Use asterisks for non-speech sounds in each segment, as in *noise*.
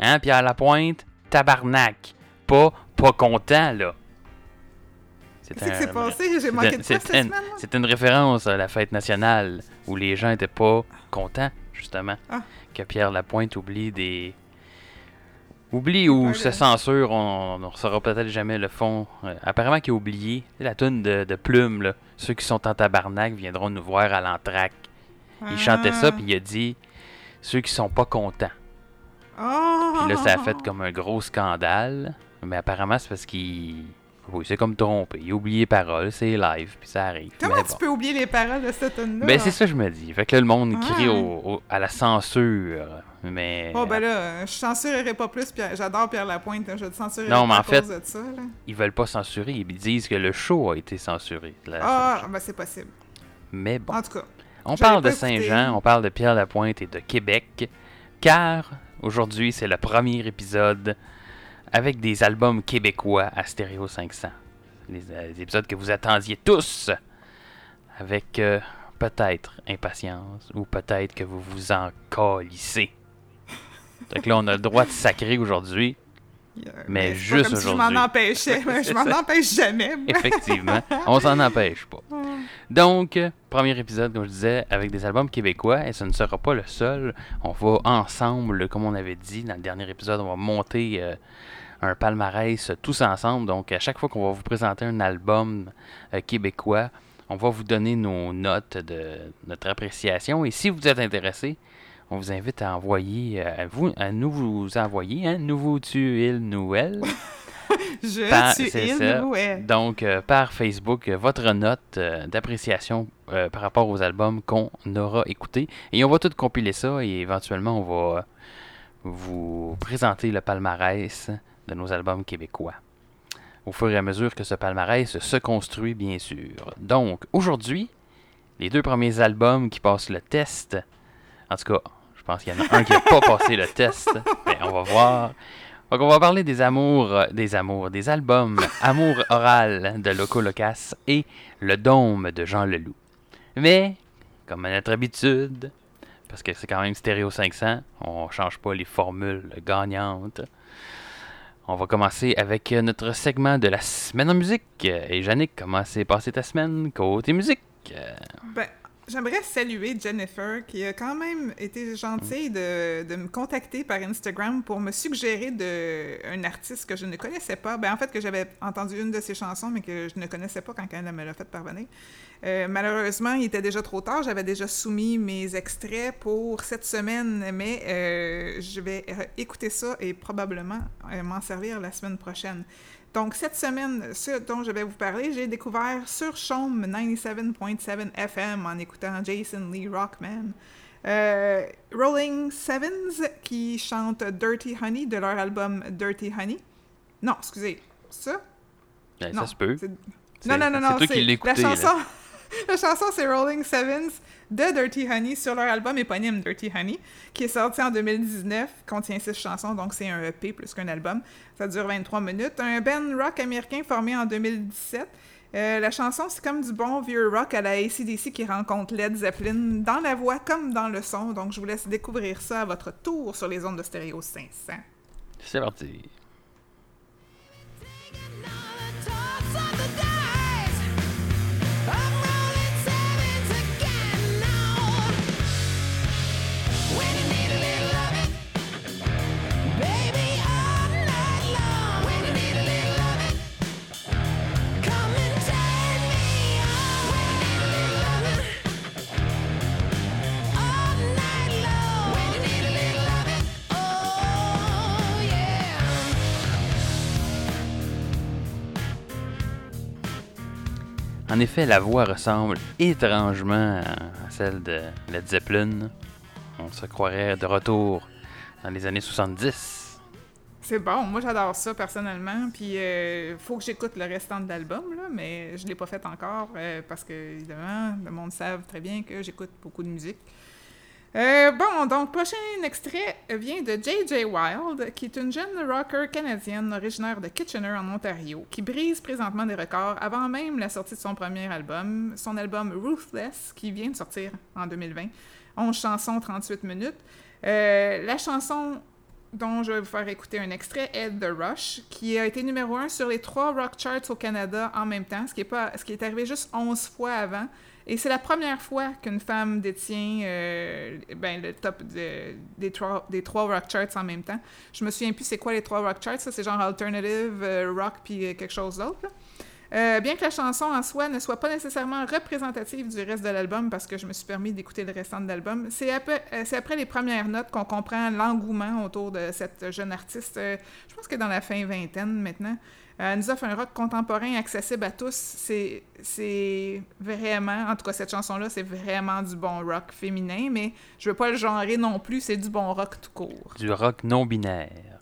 Hein, Pierre Lapointe? Tabarnak. Pas pas content, là. S'est passé? J'ai manqué de quoi cette semaine? C'est une référence à la fête nationale où les gens étaient pas contents, justement. Ah. Que Pierre Lapointe oublie des. Oublie ou se censure, on ne saura peut-être jamais le fond. Euh, apparemment qu'il a oublié la toune de, de Plume, là. Ceux qui sont en tabarnak viendront nous voir à l'entraque. Il chantait ça, puis il a dit ceux qui sont pas contents. Oh! Puis là, ça a fait comme un gros scandale. Mais apparemment, c'est parce qu'il. Oui, c'est comme trompé. Il a oublié les paroles, c'est live, puis ça arrive. Comment tu bon. peux oublier les paroles de cette tune-là? Ben, c'est ça que je me dis. Fait que là, le monde crie Ah. au- au- à la censure. Mais. Oh, ben là, je censurerai pas plus. Pierre- J'adore Pierre Lapointe. hein, Je te censurerai Non, mais en fait- cause de ça. Là. Ils veulent pas censurer. Ils disent que le show a été censuré. Ah, ben c'est possible. Mais bon. En tout cas, On parle de. Saint-Jean, on parle de Pierre Lapointe et de Québec, car aujourd'hui c'est le premier épisode avec des albums québécois à Stéréo 500. Les, euh, épisodes que vous attendiez tous, avec euh, peut-être impatience ou peut-être que vous vous en calissez. Donc là, on a le droit de sacrer aujourd'hui, a- Mais juste comme si je aujourd'hui. m'en empêchais. *laughs* mais je m'en empêche jamais. effectivement. on s'en empêche pas. Donc, euh, premier épisode, comme je disais, avec des albums québécois, et ce ne sera pas le seul. On va ensemble, comme on avait dit dans le dernier épisode, on va monter euh, un palmarès euh, tous ensemble. Donc, à chaque fois qu'on va vous présenter un album euh, québécois, on va vous donner nos notes de notre appréciation. Et si vous êtes intéressé, on vous invite à envoyer, euh, à, vous, à nous vous envoyer, hein, nouveau il. *laughs* Je Par- c'est in, ça. Donc, euh, par Facebook, euh, votre note euh, d'appréciation euh, par rapport aux albums qu'on aura écoutés. Et on va tout compiler ça et éventuellement, on va vous présenter le palmarès de nos albums québécois. Au fur et à mesure que ce palmarès se construit, bien sûr. Donc, aujourd'hui, les deux premiers albums qui passent le test. En tout cas, je pense qu'il y en a un qui n'a pas *laughs* passé le test. Mais on va voir. Donc, on va parler des amours, euh, des amours, des albums *laughs* Amour oral de Loco Locas et Le Dôme de Jean Leloup. Mais, comme à notre habitude, parce que c'est quand même Stéréo 500, on change pas les formules gagnantes. On va commencer avec notre segment de la semaine en musique. Et Yannick, comment s'est passée ta semaine côté musique? Ben, j'aimerais saluer Jennifer qui a quand même été gentille de, me contacter par Instagram pour me suggérer de, un artiste que je ne connaissais pas. Ben, en fait, que j'avais entendu une de ses chansons, mais que je ne connaissais pas quand elle me l'a fait parvenir. Euh, malheureusement, il était déjà trop tard. J'avais déjà soumis mes extraits pour cette semaine, mais euh, je vais euh, écouter ça et probablement m'en servir la semaine prochaine. Donc, cette semaine, ce dont je vais vous parler, j'ai découvert sur Chaume 97.7 FM en écoutant Jason Lee Rockman. Euh, Rolling Sevens qui chante Dirty Honey de leur album Dirty Honey. Non, excusez, ça? ben, Non, ça se peut. Non, non, non, non, C'est la chanson. *laughs* La chanson, c'est Rolling Sevens de Dirty Honey sur leur album éponyme Dirty Honey, qui est sorti en 2019, contient six chansons, donc c'est un EP plus qu'un album. Ça dure 23 minutes. Un band rock américain formé en 2017. Euh, la chanson, c'est comme du bon vieux rock à la ACDC qui rencontre Led Zeppelin dans la voix comme dans le son. Donc, je vous laisse découvrir ça à votre tour sur les ondes de stéréo 500. C'est parti. En effet, la voix ressemble étrangement à celle de Led Zeppelin. On se croirait de retour dans les années 70. C'est bon, moi j'adore ça personnellement, puis euh, faut que j'écoute le restant de l'album, mais je l'ai pas fait encore euh, parce que, évidemment, le monde savent très bien que j'écoute beaucoup de musique. Euh, bon, donc, prochain extrait vient de J.J. Wild, qui est une jeune rocker canadienne originaire de Kitchener, en Ontario, qui brise présentement des records avant même la sortie de son premier album, son album Ruthless, qui vient de sortir en 2020. 11 chansons, 38 minutes. Euh, la chanson dont je vais vous faire écouter un extrait est The Rush, qui a été numéro un sur les trois rock charts au Canada en même temps, ce qui est, pas, ce qui est arrivé juste 11 fois avant. Et c'est la première fois qu'une femme détient euh, ben, le top de- des, trois, des trois rock charts en même temps. Je me souviens plus c'est quoi les trois rock charts, c'est genre alternative, euh, rock puis euh, quelque chose d'autre. bien que la chanson en soi ne soit pas nécessairement représentative du reste de l'album, parce que je me suis permis d'écouter le restant de l'album, c'est après, les premières notes qu'on comprend l'engouement autour de cette jeune artiste. je pense que dans la fin vingtaine maintenant. Euh, elle nous offre un rock contemporain accessible à tous. C'est, vraiment, en tout cas cette chanson-là, c'est vraiment du bon rock féminin, mais je veux pas le genrer non plus, c'est du bon rock tout court. Du rock *laughs* non binaire.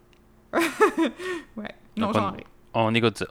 Ouais, non Donc, on- genré. On écoute ça.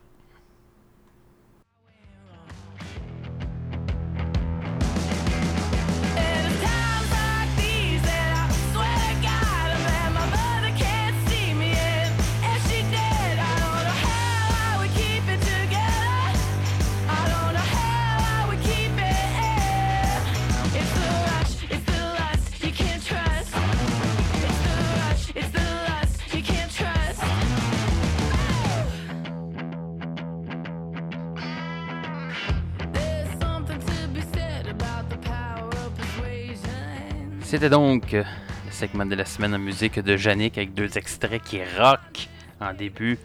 C'était donc euh, le segment de la semaine en musique de Yannick avec deux extraits qui rock en début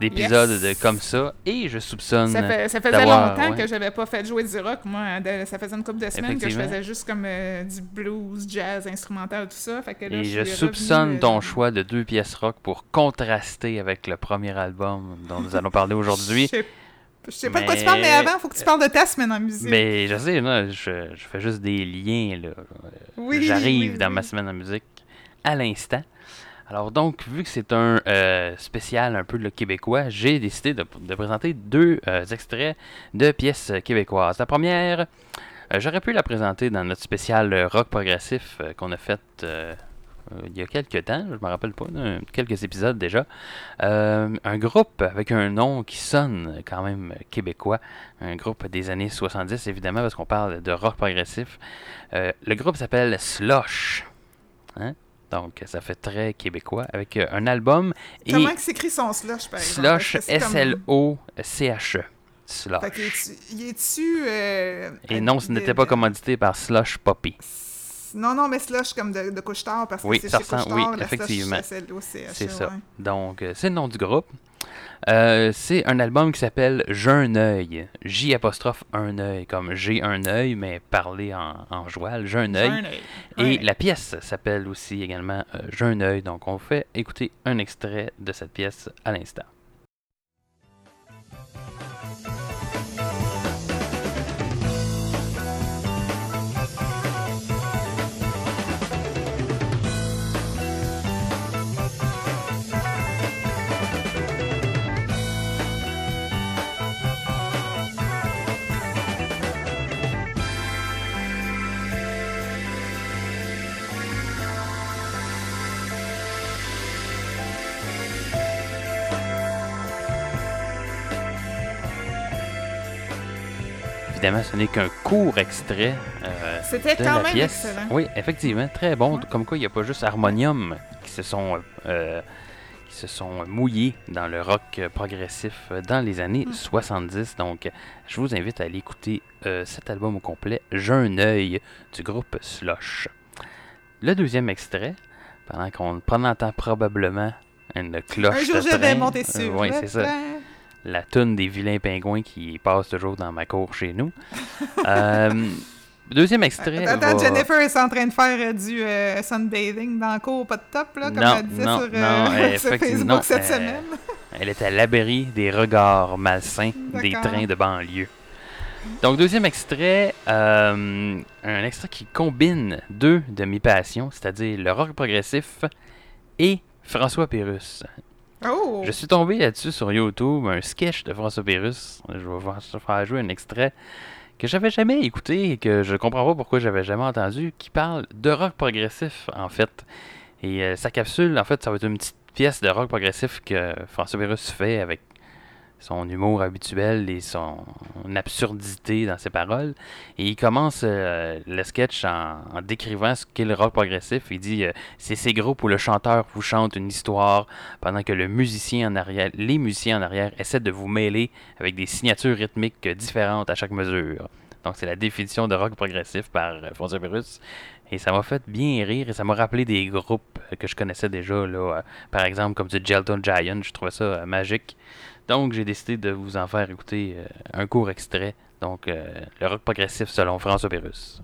d'épisode Yes. de comme ça. Et je soupçonne. Ça, fait- ça faisait longtemps ouais. que j'avais pas fait jouer du rock, moi. hein, de- ça faisait une couple de semaines que je faisais juste comme euh, du blues, jazz, instrumental, tout ça. Fait que là, Et je soupçonne revenue, ton euh, choix de deux pièces rock pour contraster avec le premier album dont nous allons parler aujourd'hui. *laughs* Je sais- pas de quoi tu parles, mais avant, faut que tu parles de ta semaine en musique. Mais je sais, là, je, je fais juste des liens. là. Oui, J'arrive oui, dans oui. ma semaine en musique à l'instant. Alors donc, vu que c'est un euh, spécial un peu le québécois, j'ai décidé de, de présenter deux euh, extraits de pièces québécoises. La première, euh, j'aurais pu la présenter dans notre spécial rock progressif qu'on a fait il y a quelques temps, je me rappelle pas, quelques épisodes déjà. Euh, un groupe avec un nom qui sonne quand même québécois, un groupe des années 70 évidemment parce qu'on parle de rock progressif. Euh, le groupe s'appelle Slush. Hein? Donc ça fait très québécois avec euh, un album et Comment s'écrit son slush, par exemple? Slush S-L-O-C-H-E. Slush. Fait qu'il est-tu- il est-tu... euh, Et non, ce n'était pas commandité par Slush Poppy. Non, non, mais slush comme de, de couche-tard, parce que Oui, c'est ça chez ressemble- couche-tard, oui, la effectivement. slush SLOCH, C'est ça. ouais. Donc, euh, c'est le nom du groupe. Euh, c'est un album qui s'appelle J'ai un œil. J apostrophe un œil, comme j'ai un œil, mais parlé en, en joual. J'ai un œil. Et la pièce s'appelle aussi également euh, J'ai un œil. Donc, on fait écouter un extrait de cette pièce à l'instant. Évidemment, ce n'est qu'un court extrait euh, C'était de quand la même pièce. excellent. Oui, effectivement, très bon. Ouais. Comme quoi, il n'y a pas juste Harmonium qui se sont, euh, qui se sont mouillés dans le rock progressif euh, dans les années Mm. 70. Donc, je vous invite à aller écouter euh, cet album au complet, J'ai un œil, du groupe Slush. Le deuxième extrait, pendant qu'on prend entend probablement une cloche Un jour, monter Euh, sur oui, c'est ça. La toune des vilains pingouins qui passe toujours dans ma cour chez nous. *laughs* Euh, deuxième extrait. Attends, va- Jennifer est en train de faire euh, du euh, sunbathing dans le cours, pas de top, là, comme Non, elle disait non, sur, euh, non, euh, *laughs* sur effectivement, Facebook cette euh, semaine. Elle est à l'abri des regards malsains des trains de banlieue. Donc, deuxième extrait, euh, un extrait qui combine deux de mes passions, c'est-à-dire le rock progressif et François Pérus. Oh! Je suis tombé là-dessus sur YouTube, un sketch de François Pérus. Je vais faire jouer un extrait que j'avais jamais écouté et que je comprends pas pourquoi j'avais jamais entendu, qui parle de rock progressif, en fait. Et euh, sa capsule, en fait, ça va être une petite pièce de rock progressif que François Pérus fait avec son humour habituel et son absurdité dans ses paroles. Et il commence euh, le sketch en, décrivant ce qu'est le rock progressif. Il dit euh, c'est ces groupes où le chanteur vous chante une histoire pendant que le musicien en arrière, les musiciens en arrière essaient de vous mêler avec des signatures rythmiques différentes à chaque mesure. Donc c'est la définition de rock progressif par euh, François Pérus. Et ça m'a fait bien rire et ça m'a rappelé des groupes que je connaissais déjà, là, par exemple comme du Gelton Giant, je trouvais ça magique. Donc j'ai décidé de vous en faire écouter euh, un court extrait. Donc euh, le rock progressif selon François Pérus.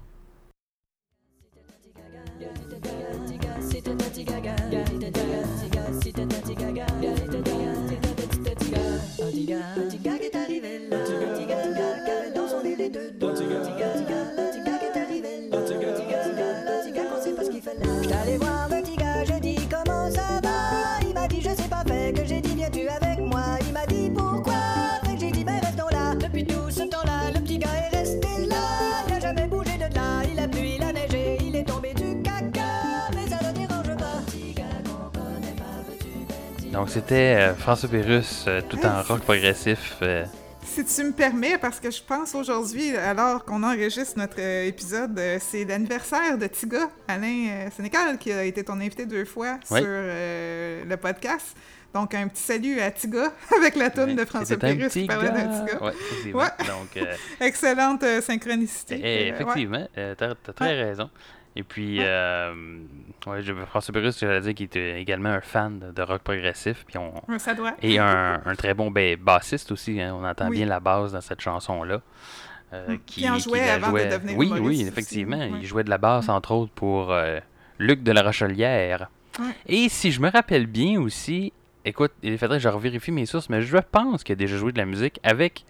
Donc c'était euh, François Pérus euh, tout en rock progressif. euh, Si tu me permets, parce que je pense aujourd'hui, alors qu'on enregistre notre épisode, c'est l'anniversaire de Tiga, Alain Sénécal, qui a été ton invité deux fois Oui. sur le podcast. Donc, un petit salut à Tiga *laughs* avec la toune de François Pérus qui parlait d'un Tiga. Ouais, effectivement. Ouais. Donc *laughs* Excellente synchronicité. Eh, ouais. effectivement, euh, t'as t'as très raison. Et puis, Ouais. euh, ouais, François Pérus, j'allais dire qu'il était également un fan de, de rock progressif. Puis on, Ça doit. et un, un très bon ba- bassiste aussi. hein, on entend Oui. bien la basse dans cette chanson-là. euh, Mm. Il en jouait la avant de devenir Oui, oui, effectivement. Il jouait de la basse, entre autres, pour euh, Luc de la Rochelière. Et si je me rappelle bien aussi, écoute, il faudrait que je revérifie mes sources, mais je pense qu'il a déjà joué de la musique avec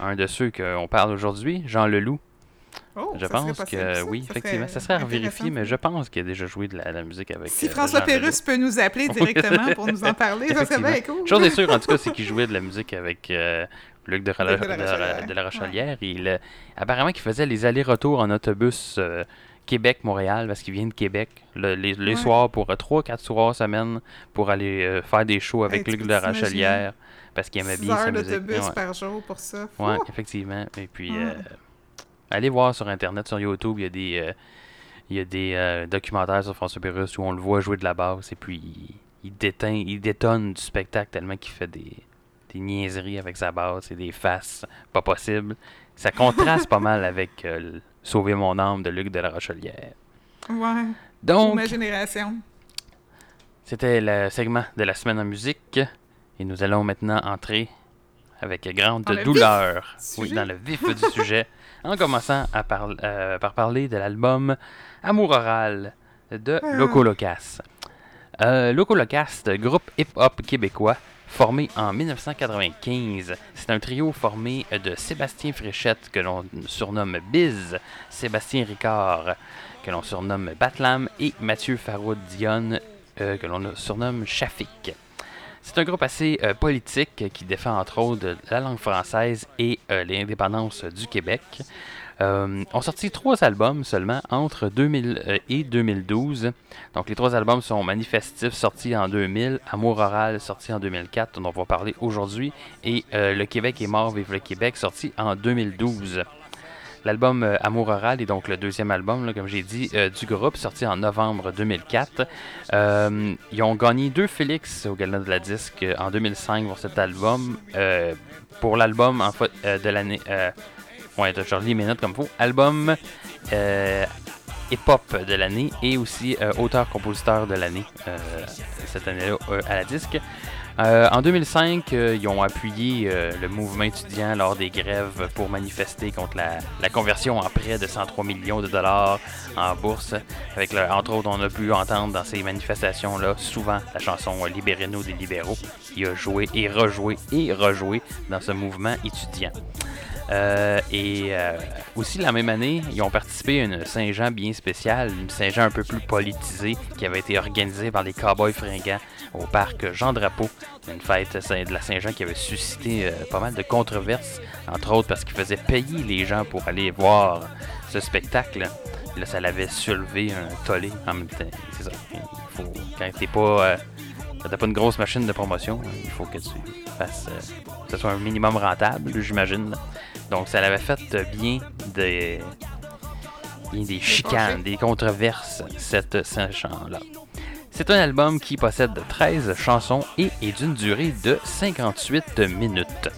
un de ceux qu'on parle aujourd'hui, Jean Leloup. Oh, Je pense possible, que ça. oui, Ça effectivement. Ça serait à vérifier, mais je pense qu'il a déjà joué de la, musique avec. Si euh, François Jean Leloup. Pérus peut nous appeler directement pour nous en *laughs* parler, ça serait bien cool. Chose est sûre, en tout cas, c'est qu'il jouait de la musique avec euh, Luc de, Rola- Luc de la Rochelière. de la Rochelière. Et il, euh, apparemment, qu'il faisait les allers-retours en autobus Québec-Montréal parce qu'il vient de Québec le- les, les Ouais. soirs pour 3-4 soirs semaine pour aller faire des shows avec Hey, Luc de la? Rochelière parce qu'il aimait bien sa musique. d'autobus Ouais. par jour pour ça. Fou! effectivement. Et puis, allez voir sur Internet, sur YouTube, il y a des, euh, il y a des euh, documentaires sur François Pérus où on le voit jouer de la basse et puis il, il déteint, il détonne du spectacle tellement qu'il fait des, des niaiseries avec sa basse et des faces pas possibles. Ça contraste pas mal *laughs* avec euh, Sauver mon âme de Luc de la Rochelière. Ouais. Donc, ma génération. c'était le segment de la semaine en musique et nous allons maintenant entrer avec grande douleur oui, dans le vif du sujet *laughs* en commençant à par- euh, par parler de l'album Amour oral de Ah. Loco Locas. Euh, Loco Locas, groupe hip-hop québécois formé en 1995. C'est un trio formé de Sébastien Fréchette, que l'on surnomme Biz, Sébastien Ricard, que l'on surnomme Batlam, et Mathieu Faroud Dionne, euh, que l'on surnomme Shafik. C'est un groupe assez euh, politique qui défend entre autres la langue française et euh, l'indépendance du Québec. Euh, ont sorti trois albums seulement entre 2000 euh, et 2012. Donc les trois albums sont Manifestif sorti en 2000, Amour oral sorti en 2004 dont on va parler aujourd'hui et Le Québec est mort, vive le Québec sorti en 2012. L'album euh, Amour oral est donc le deuxième album, comme j'ai dit, euh, du groupe, sorti en novembre 2004. Euh, ils ont gagné deux Félix au Gala de la Disque en 2005 pour cet album. Pour l'album en fait, de l'année... Ouais, relis mes notes comme faut. Album hip-hop de l'année et aussi auteur-compositeur de l'année cette année-là à la disque. Euh, en 2005, euh, ils ont appuyé euh, le mouvement étudiant lors des grèves pour manifester contre la, conversion en prêt de 103 millions de dollars en bourse. Avec le- entre autres, on a pu entendre dans ces manifestations-là souvent la chanson Libérez-nous des libéraux. qui a joué et rejoué et rejoué dans ce mouvement étudiant. Euh, et euh, aussi, la même année, ils ont participé à une Saint-Jean bien spéciale, une Saint-Jean un peu plus politisée, qui avait été organisée par les Cowboys fringants au parc Jean-Drapeau. Une fête de la Saint-Jean qui avait suscité euh, pas mal de controverses, entre autres parce qu'ils faisaient payer les gens pour aller voir ce spectacle. Là, ça l'avait soulevé un tollé en même temps. C'est ça. Il faut, quand t'es pas, t'as pas une grosse machine de promotion, il faut que tu fasses, que ce soit un minimum rentable, j'imagine. Donc, ça l'avait fait bien des, bien des chicanes, des controverses, cette Saint-Jean-là. C'est un album qui possède 13 chansons et est d'une durée de 58 minutes.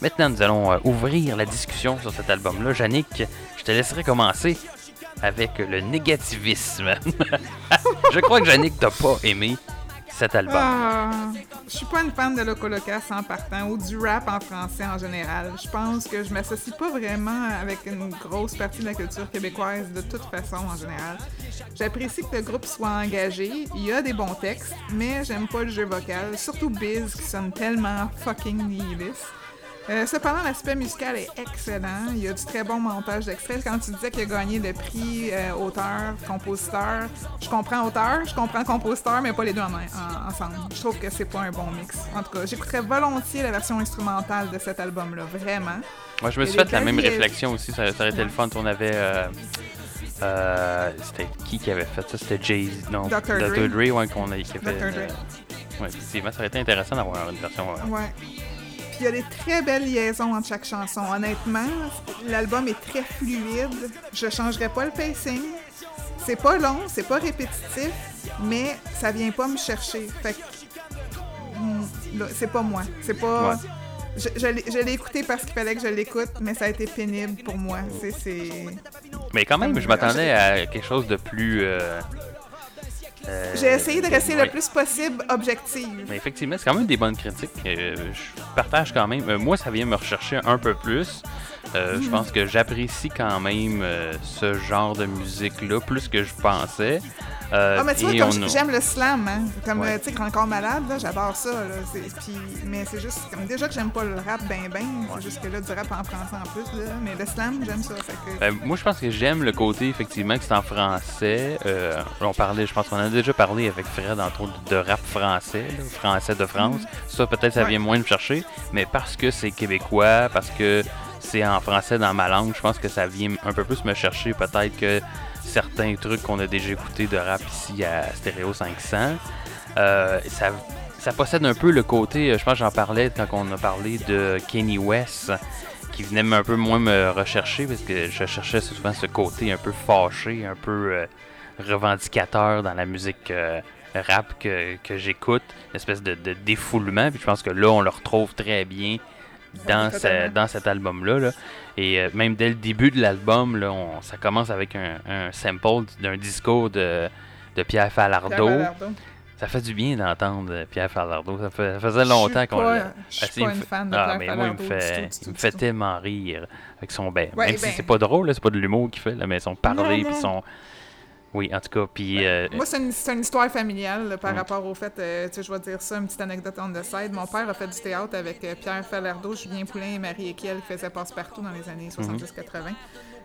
Maintenant, nous allons euh, ouvrir la discussion sur cet album-là. Yannick, je te laisserai commencer avec le négativisme. *laughs* je crois que Yannick t'a pas aimé Ah, je suis pas une fan de Loco Locas en partant ou du rap en français en général. Je pense que je m'associe pas vraiment avec une grosse partie de la culture québécoise de toute façon en général. J'apprécie que le groupe soit engagé, il y a des bons textes, mais j'aime pas le jeu vocal, surtout Biz qui sonne tellement fucking nihiliste. Euh, cependant, l'aspect musical est excellent. Il y a du très bon montage d'extraits. Quand tu disais qu'il a gagné le prix euh, auteur, compositeur, je comprends auteur, je comprends compositeur, mais pas les deux en, en- ensemble. Je trouve que c'est pas un bon mix. En tout cas, j'écouterais volontiers la version instrumentale de cet album-là, vraiment. Moi, je me suis fait la même réflexion aussi. Ça, ça aurait été le fun. On avait. euh, euh, C'était qui qui avait fait ça? C'était Jay-Z. Non, Dr. Dre. Dre, ouais, qu'on a. Qui avait, Dr. Dre. euh, ouais, effectivement, ça aurait été intéressant d'avoir une version. euh, Ouais. Il y a des très belles liaisons entre chaque chanson. Honnêtement, l'album est très fluide. Je changerais pas le pacing. C'est pas long, c'est pas répétitif, mais ça vient pas me chercher. Fait que hmm, c'est pas moi. C'est pas. Ouais. Je, je l'ai- je l'ai écouté parce qu'il fallait que je l'écoute, mais ça a été pénible pour moi. C'est... Mais quand même, je m'attendais à quelque chose de plus. euh, euh, J'ai essayé de rester ouais. le plus possible objective. Mais effectivement, c'est quand même des bonnes critiques. Euh, je partage quand même. euh, moi, ça vient me rechercher un peu plus. Euh. Je pense que j'apprécie quand même euh, ce genre de musique-là plus que je pensais. Euh, Ah, mais tu vois, comme j'aime le slam, hein. Comme, Ouais. tu sais, Grand Corps Malade, j'adore ça, là. Puis, mais c'est juste, comme déjà que j'aime pas le rap ben ben, c'est juste que là, du rap en français en plus, là. Mais le slam, j'aime ça, fait que... Ben, moi, je pense que j'aime le côté, effectivement, que c'est en français. On parlait, je pense qu'on en a déjà parlé avec Fred, entre autres, de rap français, là, français de France. Ça, peut-être, ça Ouais. vient moins me chercher, mais parce que c'est québécois, parce que c'est en français dans ma langue, je pense que ça vient un peu plus me chercher, peut-être que certains trucs qu'on a déjà écoutés de rap ici à Stereo 500. Euh, ça, possède un peu le côté, je pense que j'en parlais quand on a parlé de Kenny West, qui venait un peu moins me rechercher parce que je cherchais souvent ce côté un peu fâché, un peu euh, revendicateur dans la musique euh, rap que, que j'écoute, une espèce de, de défoulement. Puis je pense que là, on le retrouve très bien dans, ce- dans cet album-là. là. Et euh, même dès le début de l'album, ça commence avec un, un sample d'un discours de, de Pierre Falardeau. Pierre Falardeau. Ça fait du bien d'entendre euh, Pierre Falardeau. Ça, fait- ça faisait longtemps qu'on l'a. Je suis Ah, si, pas une fait- fan de Ah, Pierre mais moi, il me fait, du tout, il du me tout, fait tellement rire avec son ben, Ouais, même si ben- c'est pas drôle, c'est pas de l'humour qu'il fait, là, mais son parler puis son oui, en tout cas, puis euh, Moi, c'est une, histoire familiale là, par Mm. rapport au fait, euh, tu sais, je vais dire ça, une petite anecdote on the side. Mon père a fait du théâtre avec euh, Pierre Falardeau, Julien Poulain et Marie Equiel qui faisaient passe-partout dans les années 70-80.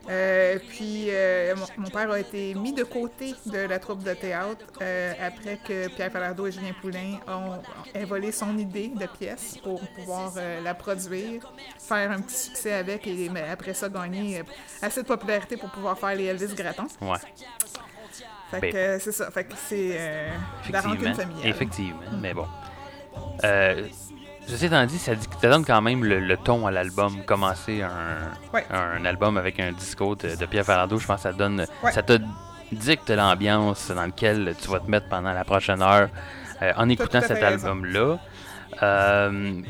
Euh, puis, mon, mon père a été mis de côté de la troupe de théâtre après que Pierre Falardeau et Julien Poulain ont, ont volé son idée de pièce pour pouvoir la produire, faire un petit succès avec et mais après ça gagner assez de popularité pour pouvoir faire les Elvis Gratton. ouais, Fait Ben, que euh, c'est ça. Fait que c'est euh, la rancune familiale. effectivement, mais bon. Euh, Ceci étant dit, ça, dit, ça donne quand même le, le ton à l'album. Commencer un, Ouais. un album avec un disco de, de Pierre Falardeau, je pense que ça donne. Ouais. Ça te dicte l'ambiance dans laquelle tu vas te mettre pendant la prochaine heure euh, en écoutant cet album-là. Euh,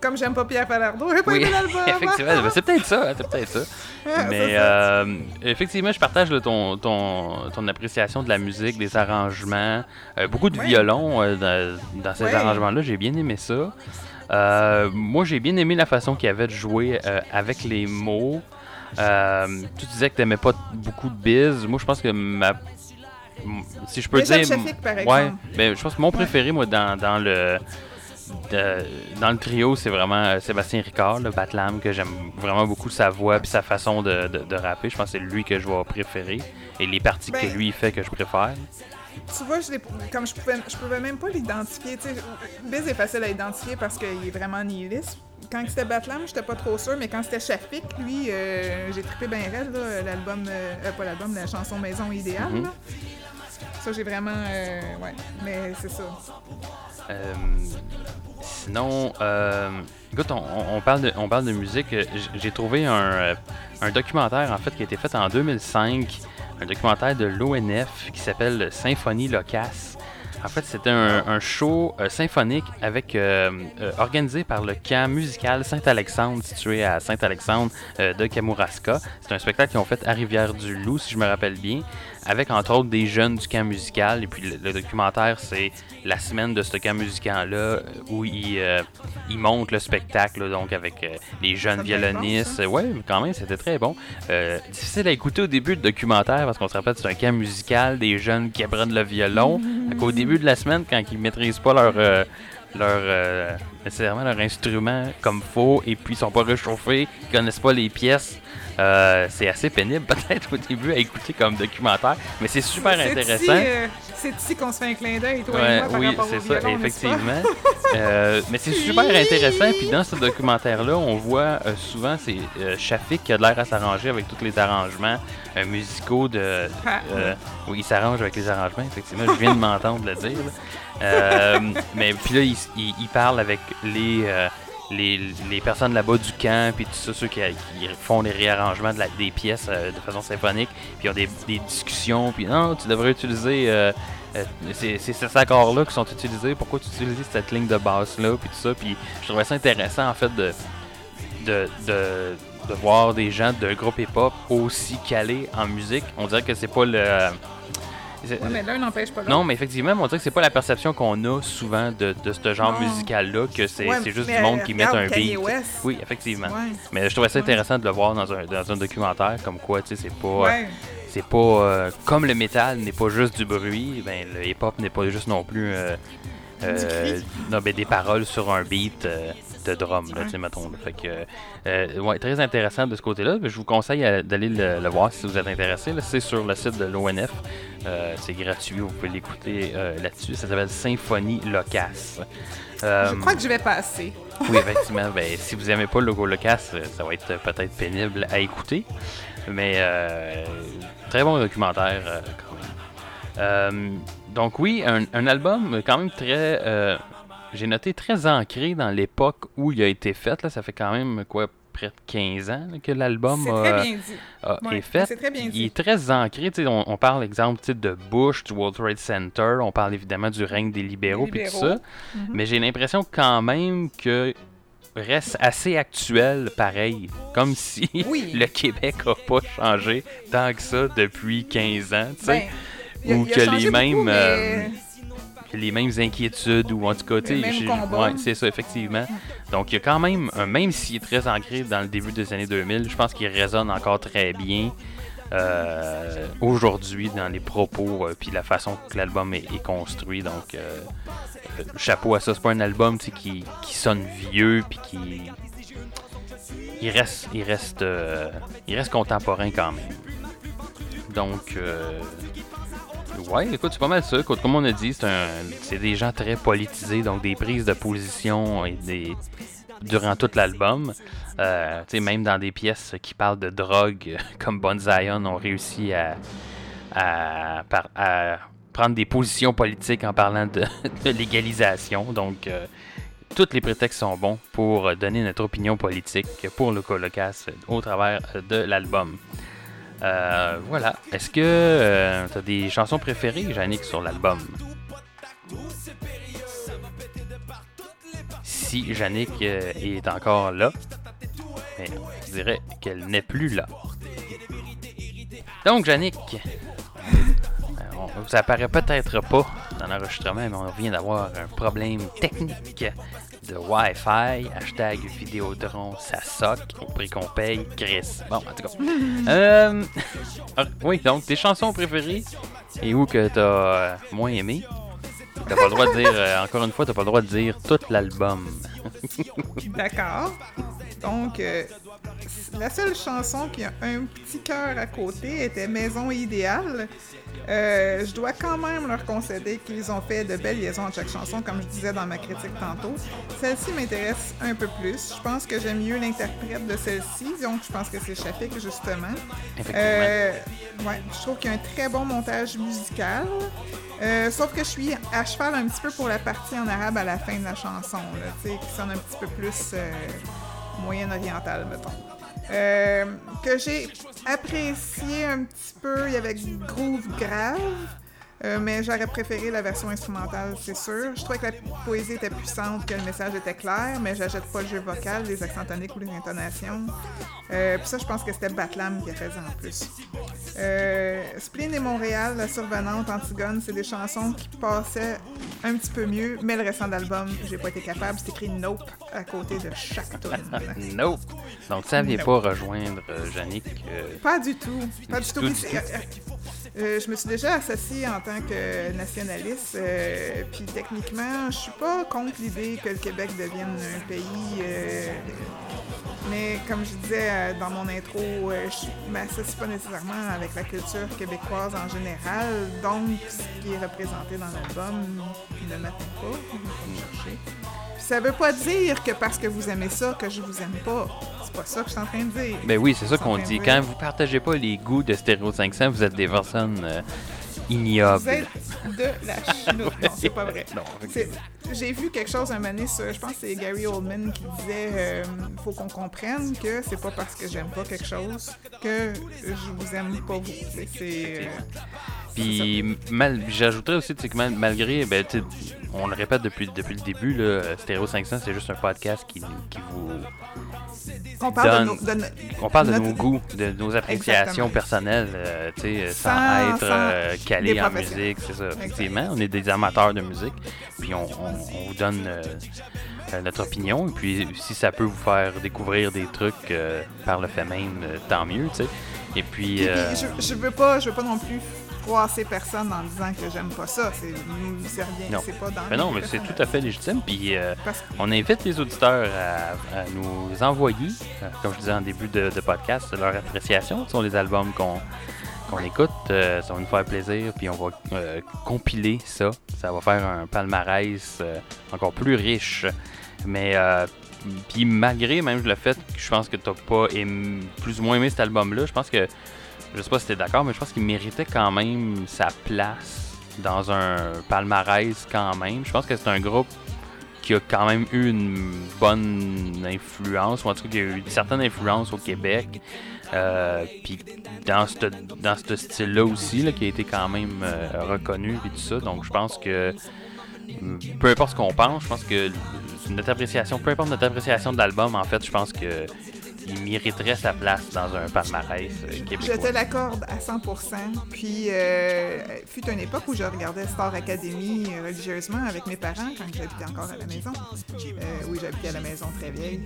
Comme j'aime pas Pierre Falardeau, j'ai pas oui, aimé *laughs* l'album. effectivement, ben, c'est peut-être ça, hein, c'est peut-être ça. c'est *laughs* Mais euh, effectivement, je partage là, ton, ton, ton appréciation de la musique, des arrangements, euh, beaucoup de Ouais. violon euh, dans, dans ces arrangements-là. J'ai bien aimé ça. Moi, j'ai bien aimé la façon qu'il y avait de jouer avec les mots. Tu disais que tu n'aimais pas beaucoup de biz. Moi, je pense que ma. Si je peux dire. Ouais, ben, je pense que mon préféré, moi, dans, dans le de- dans le trio, c'est vraiment euh, Sébastien Ricard, le Batlam, que j'aime vraiment beaucoup sa voix et sa façon de, de- de rapper. Je pense que c'est lui que je vais préférer. Et les parties que Ben- lui fait que je préfère. Tu vois, je comme je pouvais, je pouvais même pas l'identifier. Biz est facile à identifier parce qu'il est vraiment nihiliste. Quand c'était Batlam, j'étais pas trop sûre, mais quand c'était Shafik, lui, euh, j'ai trippé bien raide, l'album, euh, euh, pas l'album, la chanson Maison Idéale. Mhm. là. Ça, j'ai vraiment. euh, ouais, mais c'est ça. Euh, sinon, euh, écoute, on, parle de, on parle de musique. Euh, J'ai trouvé un, euh, un documentaire en fait qui a été fait en 2005, un documentaire de l'ONF qui s'appelle Symphonie Locasse. En fait, c'était un, show symphonique avec organisé par le camp musical Saint-Alexandre, situé à Saint-Alexandre de Kamouraska. C'est un spectacle qu'ils ont fait à Rivière-du-Loup, si je me rappelle bien, avec entre autres des jeunes du camp musical. Et puis le, le documentaire, c'est la semaine de ce camp musical-là euh, où ils, euh, ils montent le spectacle, là, donc avec euh, les jeunes bon, violonistes. ouais, quand même, c'était très bon. Euh, difficile à écouter au début du documentaire parce qu'on se rappelle, c'est un camp musical, des jeunes qui apprennent le violon. Fait qu'au début de la semaine, quand ils maîtrisent pas leur. leur euh, nécessairement leur instrument comme faut et puis ils sont pas réchauffés, ils connaissent pas les pièces. Euh, c'est assez pénible *laughs* peut-être au début à écouter comme documentaire, mais c'est super intéressant. euh, c'est ici qu'on se fait un clin d'œil, toi et moi, par oui, c'est ça, violon, effectivement. *laughs* Euh, mais c'est super intéressant. Puis dans ce documentaire-là, on voit souvent c'est Shafik qui a de l'air à s'arranger avec tous les arrangements musicaux de. Ah. oui, il s'arrange avec les arrangements, effectivement. Je viens de m'entendre le dire. mais puis là, il, il- il parle avec les. Les, les personnes là-bas du camp, puis tout ça, ceux qui, font les réarrangements de la- des pièces euh, de façon symphonique, puis ont des, des discussions, puis non, tu devrais utiliser euh, euh, c'est ces accords-là qui sont utilisés. Pourquoi tu utilises cette ligne de basse-là, puis tout ça. Puis je trouvais ça intéressant, en fait, de, de, de, de voir des gens de groupe hip-hop aussi calés en musique. On dirait que c'est pas le... Ouais, mais l'un n'empêche pas l'autre. non, mais effectivement, on dirait que c'est pas la perception qu'on a souvent de, de ce genre musical-là, que c'est Ouais, juste du monde qui met regarde un beat. Oui, effectivement. Ouais. Mais je trouvais ça intéressant de le voir dans un, dans un documentaire, comme quoi, tu sais, c'est pas... Ouais. C'est pas euh, comme le métal n'est pas juste du bruit, ben le hip-hop n'est pas juste non plus euh, euh, non, ben, des paroles sur un beat euh, de drum, là, tu sais, mettons. là. Fait que, euh, ouais, très intéressant de ce côté-là. Je vous conseille euh, d'aller le, le voir si vous êtes intéressé. C'est sur le site de l'ONF. Euh, c'est gratuit, vous pouvez l'écouter euh, là-dessus. Ça s'appelle Symphonie Locasse. Je crois que je vais passer. oui, effectivement. Ben, si vous aimez pas le logo Locas, euh, ça va être peut-être pénible à écouter. Mais très bon documentaire quand même. Donc oui, un, un album quand même très... J'ai noté très ancré dans l'époque où il a été fait. Là, ça fait quand même quoi près de 15 ans là, que l'album a- Ouais, est fait. c'est très bien Il est très ancré. On, on parle, exemple, de Bush, du World Trade Center. On parle évidemment du règne des libéraux, puis tout ça. Mais j'ai l'impression quand même que reste assez actuel, pareil. Comme *laughs* si Oui. le Québec a pas changé tant que ça depuis 15 ans, tu sais. Ben, ou a que les mêmes, beaucoup, mais- euh, les mêmes inquiétudes ou en tout cas, tu sais, ouais, c'est ça, effectivement. Donc, il y a quand même, un- même s'il est très ancré dans le début des années 2000, je pense qu'il résonne encore très bien euh, aujourd'hui dans les propos euh, puis la façon que l'album est, est construit. Donc, euh, euh, chapeau à ça. C'est pas un album qui, qui sonne vieux puis qui. Il reste, il reste, euh, il reste contemporain quand même. Donc, euh, ouais, écoute, c'est pas mal ça. Comme on a dit, c'est des gens très politisés, donc des prises de position durant tout l'album. Euh, même dans des pièces qui parlent de drogue, *laughs* comme Bon Zion, ont réussi à, prendre des positions politiques en parlant de, *laughs* de légalisation. Donc, euh, tous les prétextes sont bons pour donner notre opinion politique pour le Colocas au travers de l'album. Euh, voilà. Est-ce que tu as des chansons préférées, Yannick, sur l'album? Si Yannick euh, est encore là, mais je dirais qu'elle n'est plus là. Donc, Yannick, euh, on- ça apparaît peut-être pas dans l'enregistrement, mais on vient d'avoir un problème technique de Wi-Fi. Hashtag Vidéodron, ça soque au prix qu'on paye. Chris. Bon, en tout cas. *laughs* Euh, ah, oui, donc, tes chansons préférées? Et où que t'as euh, moins aimé? T'as pas le droit de dire, euh, encore une fois, t'as pas le droit de dire tout l'album. D'accord. Donc, euh, la seule chanson qui a un petit cœur à côté était Maison idéale. Euh, je dois quand même leur concéder qu'ils ont fait de belles liaisons à chaque chanson, comme je disais dans ma critique tantôt. Celle-ci m'intéresse un peu plus. Je pense que j'aime mieux l'interprète de celle-ci, donc je pense que c'est Shafik, justement. Euh, ouais, je trouve qu'il y a un très bon montage musical. Euh, sauf que je suis à cheval un petit peu pour la partie en arabe à la fin de la chanson, là, qui sonne un petit peu plus moyen-orientale, mettons. Euh, que j'ai apprécié un petit peu, il y avait groove grave, euh, mais j'aurais préféré la version instrumentale, c'est sûr. Je trouvais que la poésie était puissante, que le message était clair, mais j'achète pas le jeu vocal, les accents toniques ou les intonations. Euh, Puis ça, je pense que c'était Batlam qui a fait ça en plus. Euh, Spleen et Montréal, La Survenante, Antigone, c'est des chansons qui passaient un petit peu mieux, mais le restant d'album, j'ai pas été capable. C'est écrit Nope à côté de chaque tune. *laughs* Nope. Donc, ça vient Nope. pas rejoindre euh, Yannick. Pas du tout. Pas du tout. Du tout, je me suis déjà associée en tant que nationaliste. euh, puis techniquement, je suis pas contre l'idée que le Québec devienne un pays. euh, mais comme je disais euh, dans mon intro, je m'associe pas nécessairement avec la culture québécoise en général. Donc, ce qui est représenté dans l'album ne m'atteint pas. Chercher. Ça veut pas dire que parce que vous aimez ça, que je vous aime pas. C'est pas ça que je suis en train de dire. Ben oui, c'est ça qu'on dit. Quand vous partagez pas les goûts de Stereo 500, vous êtes des personnes euh, Vous êtes de la chenoute. *laughs* Non, c'est pas vrai. J'ai vu quelque chose un moment donné sur, je pense que c'est Gary Oldman qui disait euh, faut qu'on comprenne que c'est pas parce que j'aime pas quelque chose que je vous aime pas vous. C'est- euh, Puis mal, j'ajouterais aussi que mal- malgré, ben, on le répète depuis, depuis le début, là, Stereo 500, c'est juste un podcast qui, qui vous. on parle de, donne- nos, de no- On parle de nos goûts, de nos appréciations Exactement. personnelles, euh, tu sais, sans, Sans- être euh, calé en musique, c'est ça. Effectivement, on est des amateurs de musique, puis on, on- on vous donne euh, euh, notre opinion, et puis si ça peut vous faire découvrir des trucs par le fait même, tant mieux, tu sais. Et puis, puis, je, je veux pas, je veux pas non plus froisser personne en disant que j'aime pas ça. C'est rien, Non. c'est pas dans. ben non, mais c'est tout à fait légitime, puis euh, on invite les auditeurs à, à nous envoyer, euh, comme je disais en début de, de podcast, leur appréciation sur les albums qu'on qu'on écoute. Euh, ça va nous faire plaisir, puis on va euh, compiler ça. Ça va faire un palmarès euh, encore plus riche. Mais puis malgré même le fait que je pense que t'as pas aimé- plus ou moins aimé cet album-là, je pense que je sais pas si t'es d'accord, mais je pense qu'il méritait quand même sa place dans un palmarès quand même. Je pense que c'est un groupe qui a quand même eu une bonne influence, ou en tout cas qui a eu une certaine influence au Québec. Euh, Puis dans ce dans style-là aussi, qui a été quand même euh, reconnu et tout ça. Donc je pense que euh, peu importe ce qu'on pense, je pense que notre appréciation, peu importe notre appréciation de l'album, en fait, je pense que il mériterait sa place dans un palmarès euh, Je québécois. te l'accorde à 100%. Puis, euh, fut une époque où je regardais Star Academy euh, religieusement avec mes parents quand j'habitais encore à la maison. Euh, oui, j'habitais à la maison très vieille.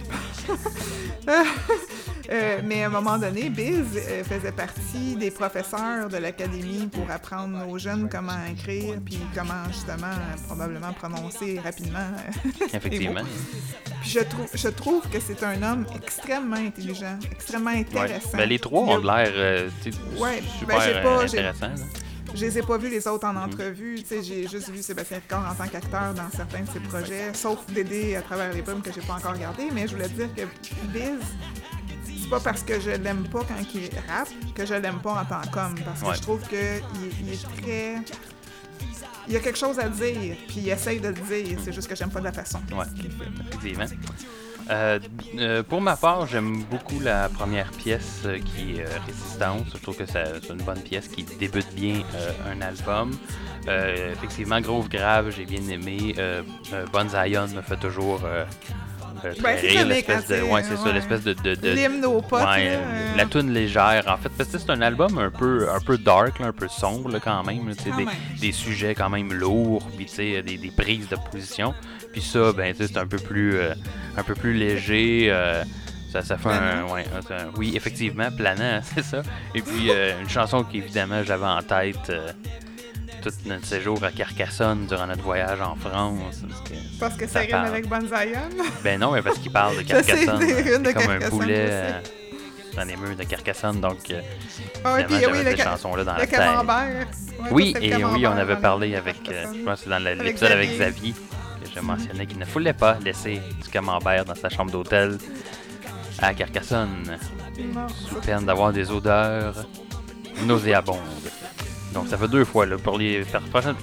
*laughs* Euh, mais à un moment donné, Biz faisait partie des professeurs de l'académie pour apprendre aux jeunes comment écrire, puis comment justement, probablement prononcer rapidement. *laughs* Effectivement. puis je, trouve je trouve que c'est un homme extrêmement intelligent, extrêmement Ouais. intéressant. Ben, les trois ont de l'air euh, Ouais, super ben, j'ai euh, pas- intéressants. Je les ai pas vus les autres en entrevue. Tu sais, j'ai juste vu Sébastien Ricard en tant qu'acteur dans certains de ses projets, sauf Dédé à travers les brumes que j'ai pas encore regardé. Mais je voulais dire que Biz, c'est pas parce que je l'aime pas quand il rappe que je l'aime pas en tant qu'homme. Parce que Ouais. je trouve qu'il il est très. Il y a quelque chose à dire, puis il essaye de le dire. C'est juste que j'aime pas de la façon. Ouais, qu'il le fait. effectivement. Euh, euh, pour ma part, j'aime beaucoup la première pièce euh, qui est Résistance. Je trouve que c'est une bonne pièce qui débute bien un album. Effectivement, Groove Grave, j'ai bien aimé. Bon Zion me fait toujours Ben, c'est L'espèce de, c'est- ouais, c'est ça, l'espèce de, de, de- L'hymne aux potes, Ouais, euh, la tune légère en fait parce que c'est un album un peu un peu dark là, un peu sombre là, quand même là, Quand des, même. des sujets quand même lourds puis des, des prises de position puis ça ben c'est un peu plus euh, un peu plus léger euh, ça, ça fait un, ouais, oui effectivement planant *laughs* c'est ça et puis euh, une chanson qui évidemment j'avais en tête tout notre séjour à Carcassonne durant notre voyage en France. parce que- Parce que ça rime parle. avec Bonzaïon. Ben non, mais parce qu'il parle de *laughs* Carcassonne. C'est comme un Carcassonne, euh, dans les murs de Carcassonne. Donc, euh, Ah puis j'avais oui, cette chanson-là dans le la tête. Ouais, Oui, et oui, on avait parlé avec, euh, je pense que c'est dans l'épisode avec Xavier. Je mentionnais qu'il ne voulait pas laisser du camembert dans sa chambre d'hôtel à Carcassonne, sous peine d'avoir des odeurs nauséabondes. Donc ça fait deux fois, là, pour les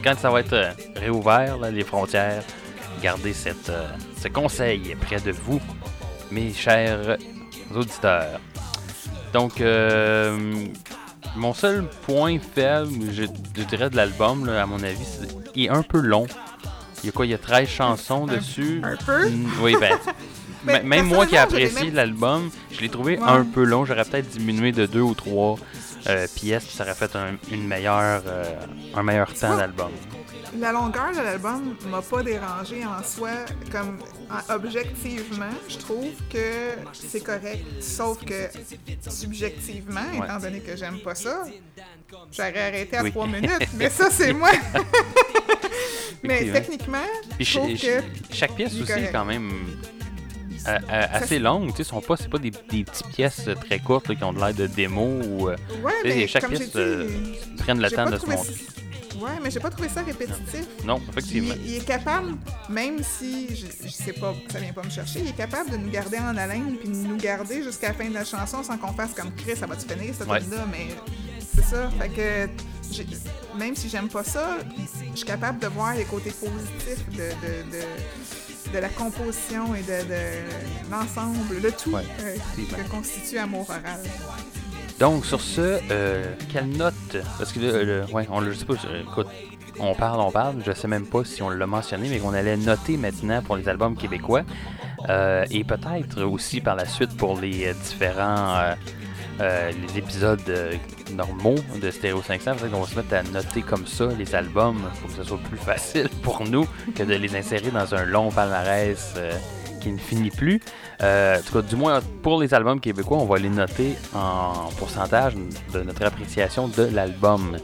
quand ça va être euh, réouvert, les frontières, gardez cette, euh, ce conseil près de vous, mes chers auditeurs. Donc, euh, mon seul point faible, je, je dirais, de l'album, à mon avis, est un peu long. Il y a quoi, il y a 13 chansons Un- dessus. un peu? Mm, Oui, ben, *laughs* Mais même moi qui même- l'album, je l'ai trouvé Ouais. un peu long. J'aurais peut-être diminué de deux ou trois euh, pièces, puis ça aurait fait un, une meilleure, euh, un meilleur temps d'album. La longueur de l'album m'a pas dérangé en soi, comme en- objectivement, je trouve que c'est correct. Sauf que subjectivement, Ouais. étant donné que j'aime pas ça, j'aurais arrêté à Oui. trois minutes. Mais *laughs* ça, c'est moi. *laughs* mais Effectivement. techniquement, Puis je ch- trouve ch- que chaque pièce il aussi est quand même euh, euh, assez longue. Sais, sont pas, c'est pas des, des petites pièces euh, très courtes là, qui ont de l'air de démo ou euh, ouais, mais chaque comme pièce dit, prennent le temps de se montrer. Ouais, mais j'ai pas trouvé ça répétitif. Non, Il, effectivement. il est capable, même si je, je sais pas, ça vient pas me chercher, il est capable de nous garder en haleine puis de nous garder jusqu'à la fin de la chanson sans qu'on fasse comme Chris, ça va-tu finir cette Ouais. là mais c'est ça. Fait que même si j'aime pas ça, je suis capable de voir les côtés positifs de, de, de, de la composition et de, l'ensemble, le tout Ouais, euh, que constitue Amour Oral. Donc, sur ce, euh, quelle note Parce que là, le- ouais, on le je sais pas. écoute, on parle, on parle. Je sais même pas si on l'a mentionné, mais qu'on allait noter maintenant pour les albums québécois. Euh, et peut-être aussi par la suite pour les euh, différents euh, les épisodes euh, normaux de Stereo 500. Peut-être qu'on va se mettre à noter comme ça les albums pour que ce soit plus facile *laughs* pour nous que de les insérer dans un long palmarès euh, qui ne finit plus. En tout cas, du moins pour les albums québécois, on va les noter en pourcentage de notre appréciation de l'album.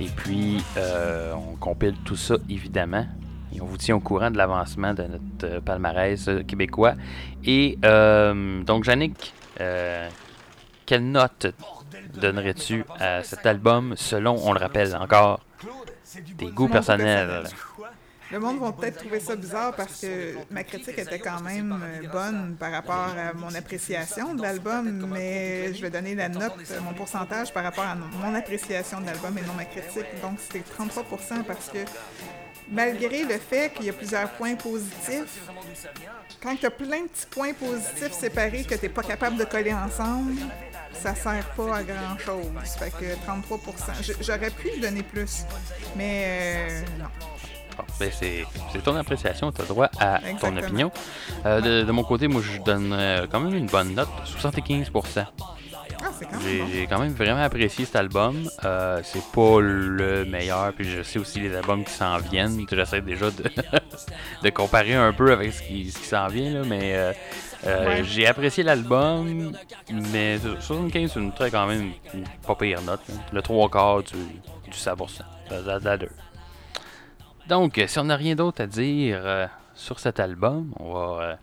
Et puis, on compile tout ça évidemment. Et on vous tient au courant de l'avancement de notre palmarès québécois. Et donc, Yannick, euh, quelle note donnerais-tu à cet album selon, on le rappelle encore, tes goûts personnels? Le monde va peut-être trouver ça bizarre parce que ma critique était quand même euh, bonne par rapport à mon appréciation de l'album, mais je vais donner la note, euh, mon pourcentage par rapport à mon appréciation de l'album et non ma critique. Donc c'était 33% parce que malgré le fait qu'il y a plusieurs points positifs, quand tu as plein de petits points positifs séparés que tu n'es pas capable de coller ensemble, ça sert pas à grand chose. Fait que 33 J- J'aurais pu lui donner plus, mais euh, non. Bon, ben, c'est ton appréciation, tu as droit à ton opinion. Euh, de, de mon côté, moi, je donne quand même une bonne note, 75 Ah, J'ai quand même vraiment apprécié cet album. Euh, c'est pas le meilleur, puis je sais aussi les albums qui s'en viennent. J'essaie déjà de, *laughs* de comparer un peu avec ce qui, ce qui s'en vient, là, mais euh, euh, Ouais. j'ai apprécié l'album, mais 75 c'est une très quand même une pas pire note. Le trois quarts du, du 100%. de la- de la deux. Donc, si on n'a rien d'autre à dire euh, sur cet album, on va euh,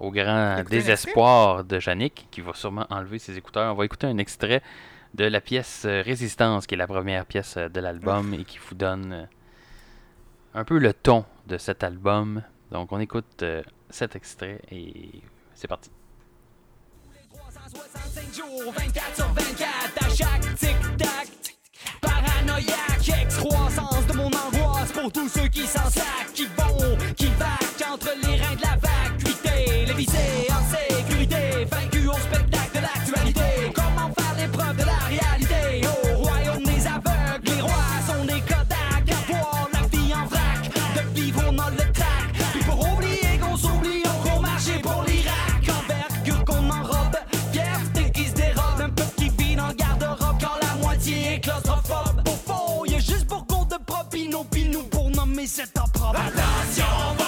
au grand Écouter désespoir de Yannick, qui va sûrement enlever ses écouteurs. On va écouter un extrait de la pièce Résistance, qui est la première pièce de l'album et qui vous donne un peu le ton de cet album. Donc, on écoute cet extrait et c'est parti. 365 jours, 24 sur 24, à chaque tic-tac. Paranoïaque, excroissance de mon angoisse pour tous ceux qui s'en sacent, qui vont, pour nommer cet opprobre. Attention,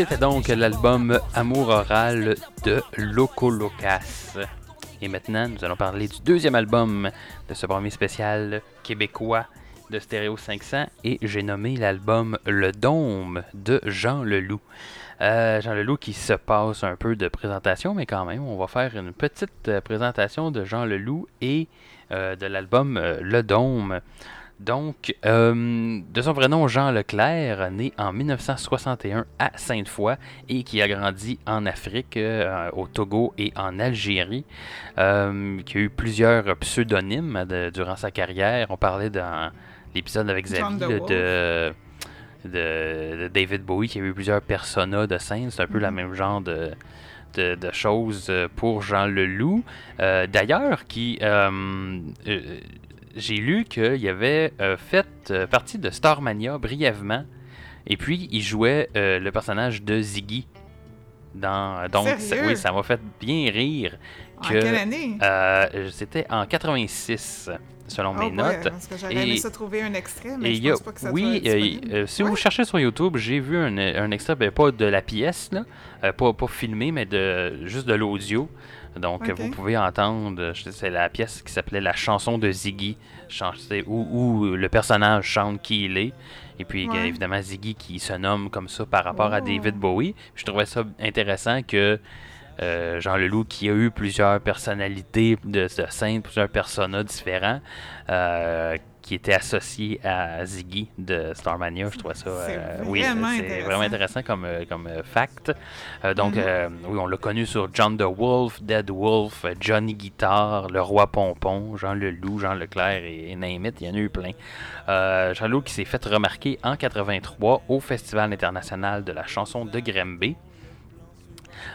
C'était donc l'album Amour oral de Loco Locas. Et maintenant, nous allons parler du deuxième album de ce premier spécial québécois de Stéréo 500 et j'ai nommé l'album Le Dôme de Jean Leloup. Euh, Jean Leloup qui se passe un peu de présentation, mais quand même, on va faire une petite présentation de Jean Leloup et euh, de l'album euh, Le Dôme. Donc, euh, de son vrai nom, Jean Leclerc, né en 1961 à Sainte-Foy et qui a grandi en Afrique, euh, au Togo et en Algérie, euh, qui a eu plusieurs pseudonymes de- durant sa carrière. On parlait dans l'épisode avec Xavier de, David Bowie, qui a eu plusieurs personas de scène. C'est un peu Mhm. la même genre de, de, de choses pour Jean Leloup. D'ailleurs, qui j'ai lu qu'il avait euh, fait euh, partie de Starmania brièvement. Et puis, il jouait euh, le personnage de Ziggy. Dans, donc, ça- oui, ça m'a fait bien rire. En que, quelle année? C'était en 86, selon mes Oh boy, notes. Parce que j'aurais aimé ça trouver un extrait, mais Et je y a- pense pas que ça oui, si Ouais. vous cherchez sur YouTube, j'ai vu un, un extrait, ben, pas de la pièce, là, pas, pas filmé, mais de, juste de l'audio. Donc, vous pouvez entendre, c'est la pièce qui s'appelait La chanson de Ziggy, où, où le personnage chante qui il est. Et puis, Ouais. évidemment, Ziggy qui se nomme comme ça par rapport à Oh. David Bowie. Je trouvais ça intéressant que euh, Jean Leloup, qui a eu plusieurs personnalités de, de scène, plusieurs personnages différents, euh, qui étaient associés à Ziggy de Starmania. Je trouvais ça euh, oui, vraiment c'est intéressant. vraiment intéressant comme, euh, comme euh, fact. Euh, donc, Mhm. euh, oui, on l'a connu sur John the Wolf, Dead Wolf, Johnny Guitar, Le Roi Pompon, Jean Leloup, Jean Leclerc et, et name it, il y en a eu plein. Jean Leloup qui s'est fait remarquer en 83 au Festival international de la chanson de Grimby.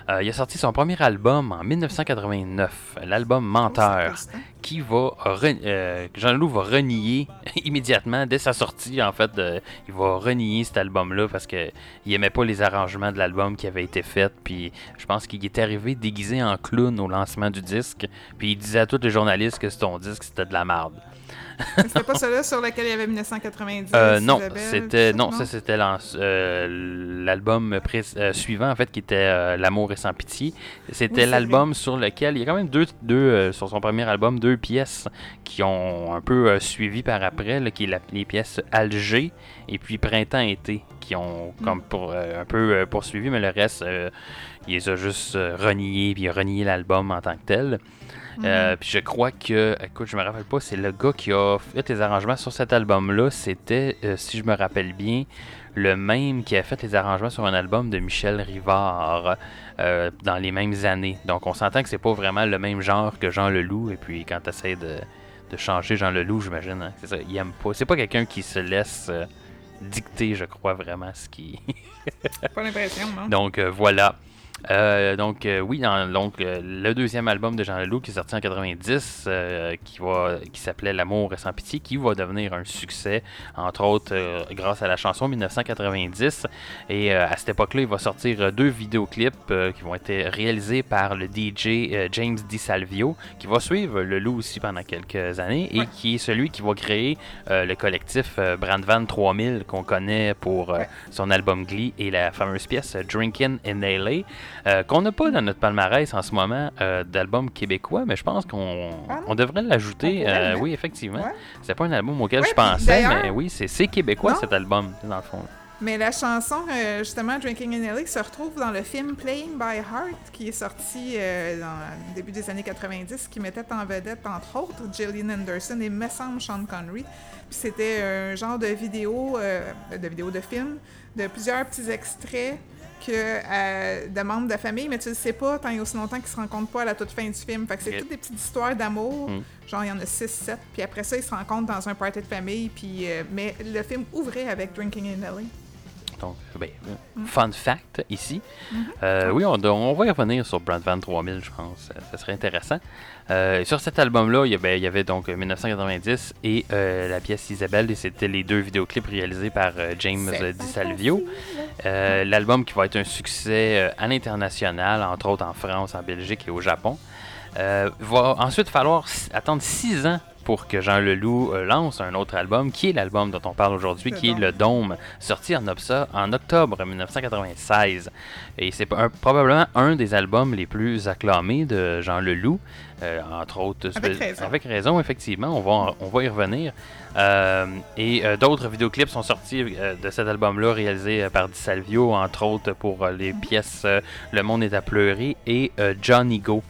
Euh, il a sorti son premier album en 1989, l'album Menteur, Oh, triste, hein? qui va euh, que Jean Leloup va renier *laughs* immédiatement dès sa sortie. En fait, euh, il va renier cet album-là parce que il aimait pas les arrangements de l'album qui avait été fait. Puis je pense qu'il était arrivé déguisé en clown au lancement du disque. Puis il disait à tous les journalistes que son disque c'était de la merde. *laughs* C'était pas celui-là sur lequel il y avait 1990. Euh, non, c'était non, ça, c'était euh, l'album euh, suivant en fait qui était euh, L'amour et sans pitié. C'était l'album sur lequel il y a quand même deux, deux sur son premier album deux pièces qui ont un peu suivi par après, là, qui est la- les pièces Alger et puis Printemps-été qui ont Mm. comme pour un peu poursuivi, mais le reste il les a juste reniés puis renié l'album en tant que tel. Euh, puis je crois que, écoute, je me rappelle pas, c'est le gars qui a fait les arrangements sur cet album-là. C'était, euh, si je me rappelle bien, le même qui a fait les arrangements sur un album de Michel Rivard euh, dans les mêmes années. Donc on s'entend que c'est pas vraiment le même genre que Jean Leloup. Et puis quand tu essaies de, de changer Jean Leloup, j'imagine, hein, c'est ça, il aime pas. C'est pas quelqu'un qui se laisse dicter, je crois vraiment, ce qui. *laughs* Pas l'impression, non? Donc voilà. Euh, donc euh, oui, dans, donc euh, le deuxième album de Jean Leloup qui est sorti en 90, euh, qui va, qui s'appelait L'amour et sans pitié, qui va devenir un succès, entre autres grâce à la chanson 1990. Et à cette époque-là, il va sortir deux vidéoclips qui vont être réalisés par le DJ James DiSalvio, qui va suivre le loup aussi pendant quelques années et Ouais. qui est celui qui va créer le collectif Brandvan 3000 qu'on connaît pour son album Glee et la fameuse pièce Drinkin' in LA, euh, qu'on n'a pas dans notre palmarès en ce moment euh, d'albums québécois, mais je pense qu'on on devrait l'ajouter. Euh, oui, effectivement. Ouais. C'est pas un album auquel Ouais, je pensais, mais oui, c'est québécois Non. cet album, dans le fond. Mais la chanson, justement, Drinking in LA, se retrouve dans le film Playing by Heart, qui est sorti dans le début des années 90, qui mettait en vedette, entre autres, Gillian Anderson et, me semble, Sean Connery. Puis c'était un genre de vidéo, de vidéo de film, de plusieurs petits extraits que, euh, de membres de famille, mais tu le sais pas tant et aussi longtemps qu'ils se rencontrent pas à la toute fin du film. Fait que c'est toutes des petites histoires d'amour. Mm. Genre, il y en a 6, 7. Puis après ça, ils se rencontrent dans un party de famille. Puis, euh, mais le film ouvrait avec Drinking in LA. Donc, ben, euh, Mm. fun fact ici. Mm-hmm. Euh, oui, on, on va y revenir sur Brandvan 3000, je pense. Ça serait intéressant. Euh, sur cet album-là, il y, il y avait donc euh, 1990 et euh, la pièce Isabelle, et c'était les deux vidéoclips réalisés par euh, James euh, DiSalvio. Euh, L'album qui va être un succès euh, à l'international, entre autres en France, en Belgique et au Japon. Euh, va ensuite falloir attendre 6 ans pour que Jean Leloup euh, lance un autre album, qui est l'album dont on parle aujourd'hui, qui est. Le Dôme, sorti en, obsa- en octobre 1996. Et c'est probablement un des albums les plus acclamés de Jean Leloup, euh, entre autres. Avec raison. Avec raison, effectivement, on va, on va y revenir. Euh, et euh, d'autres vidéoclips sont sortis de cet album-là, réalisés euh, par Di Salvio, entre autres pour les pièces euh, Le Monde est à pleurer et Johnny Go.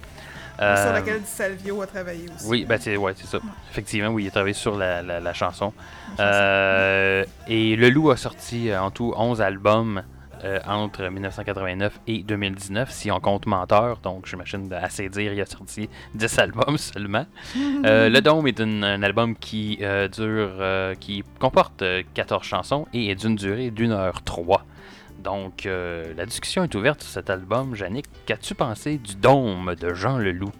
Sur laquelle Di Salvio a travaillé aussi. oui, ben c'est ouais, ça. Effectivement, oui, il a travaillé sur la, la- la chanson. La chanson. Et Le Loup a sorti en tout 11 albums euh, entre 1989 et 2019, si on compte Menteur. Donc, j'imagine assez dire, il a sorti 10 *laughs* albums seulement. Euh, *laughs* le Dôme est une- un album qui euh, dure, qui comporte euh, 14 chansons et est d'une durée d'une heure 3. Donc, la discussion est ouverte sur cet album. Yannick, qu'as-tu pensé du Dôme de Jean Leloup?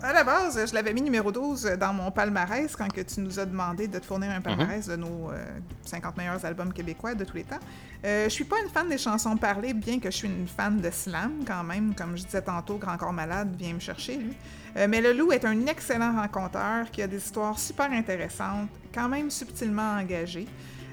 À la base, je l'avais mis numéro 12 dans mon palmarès quand que tu nous as demandé de te fournir un palmarès de nos euh, 50 meilleurs albums québécois de tous les temps. Euh, je suis pas une fan des chansons parlées, bien que je suis une fan de slam quand même. Comme je disais tantôt, Grand Corps Malade vient me chercher, lui. Euh, mais le loup est un excellent renconteur qui a des histoires super intéressantes, quand même subtilement engagées.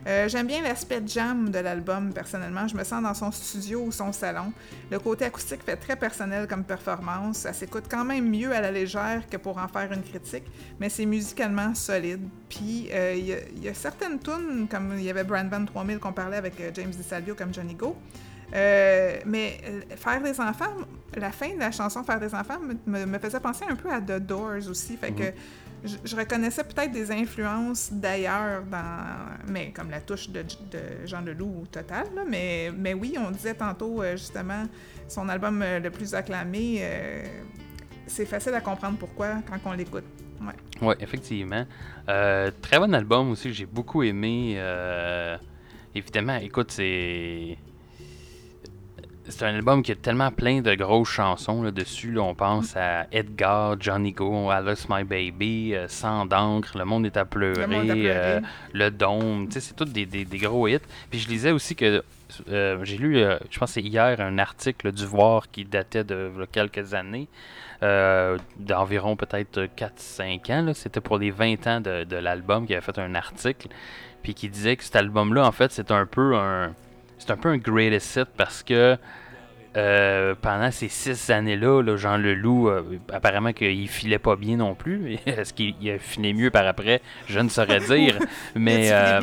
Euh, J'aime bien l'aspect jam de l'album, personnellement. Je me sens dans son studio ou son salon. Le côté acoustique fait très personnel comme performance. Ça s'écoute quand même mieux à la légère que pour en faire une critique, mais c'est musicalement solide. Puis, euh, il y a- il y, a certaines tunes, comme il y avait Brand Van 3000 qu'on parlait avec euh, James DiSalvio comme Johnny Go. Euh, mais Faire des enfants, la fin de la chanson Faire des enfants me, me- me faisait penser un peu à The Doors aussi. Fait que je, reconnaissais peut-être des influences d'ailleurs, dans, mais comme la touche de, de Jean Leloup total. mais, oui, on disait tantôt euh, justement son album euh, le plus acclamé. euh, c'est facile à comprendre pourquoi quand on l'écoute. Ouais. Oui, effectivement. Euh, très bon album aussi, j'ai beaucoup aimé. évidemment, écoute, c'est. C'est un album qui a tellement plein de grosses chansons là, dessus. là. on pense à Edgar, Johnny Go, I Lost My Baby, euh, Sans d'encre, Le Monde est à pleurer, Le Monde est à pleurer. euh, Le Dôme. Tu sais, C'est tous des, des- des gros hits. Puis je lisais aussi que. euh, j'ai lu, euh, je pense que c'est hier, un article du Voir qui datait de là, quelques années euh, d'environ peut-être 4-5 ans. C'était pour les 20 ans de, de l'album qui avait fait un article. Puis qui disait que cet album-là, en fait, c'est un peu un. C'est un peu un greatest hit parce que euh, pendant ces six années-là, là, Jean Leloup, euh, apparemment qu'il filait pas bien non plus. *laughs* Est-ce qu'il il a filé mieux par après? Je ne saurais dire. *laughs* mais euh.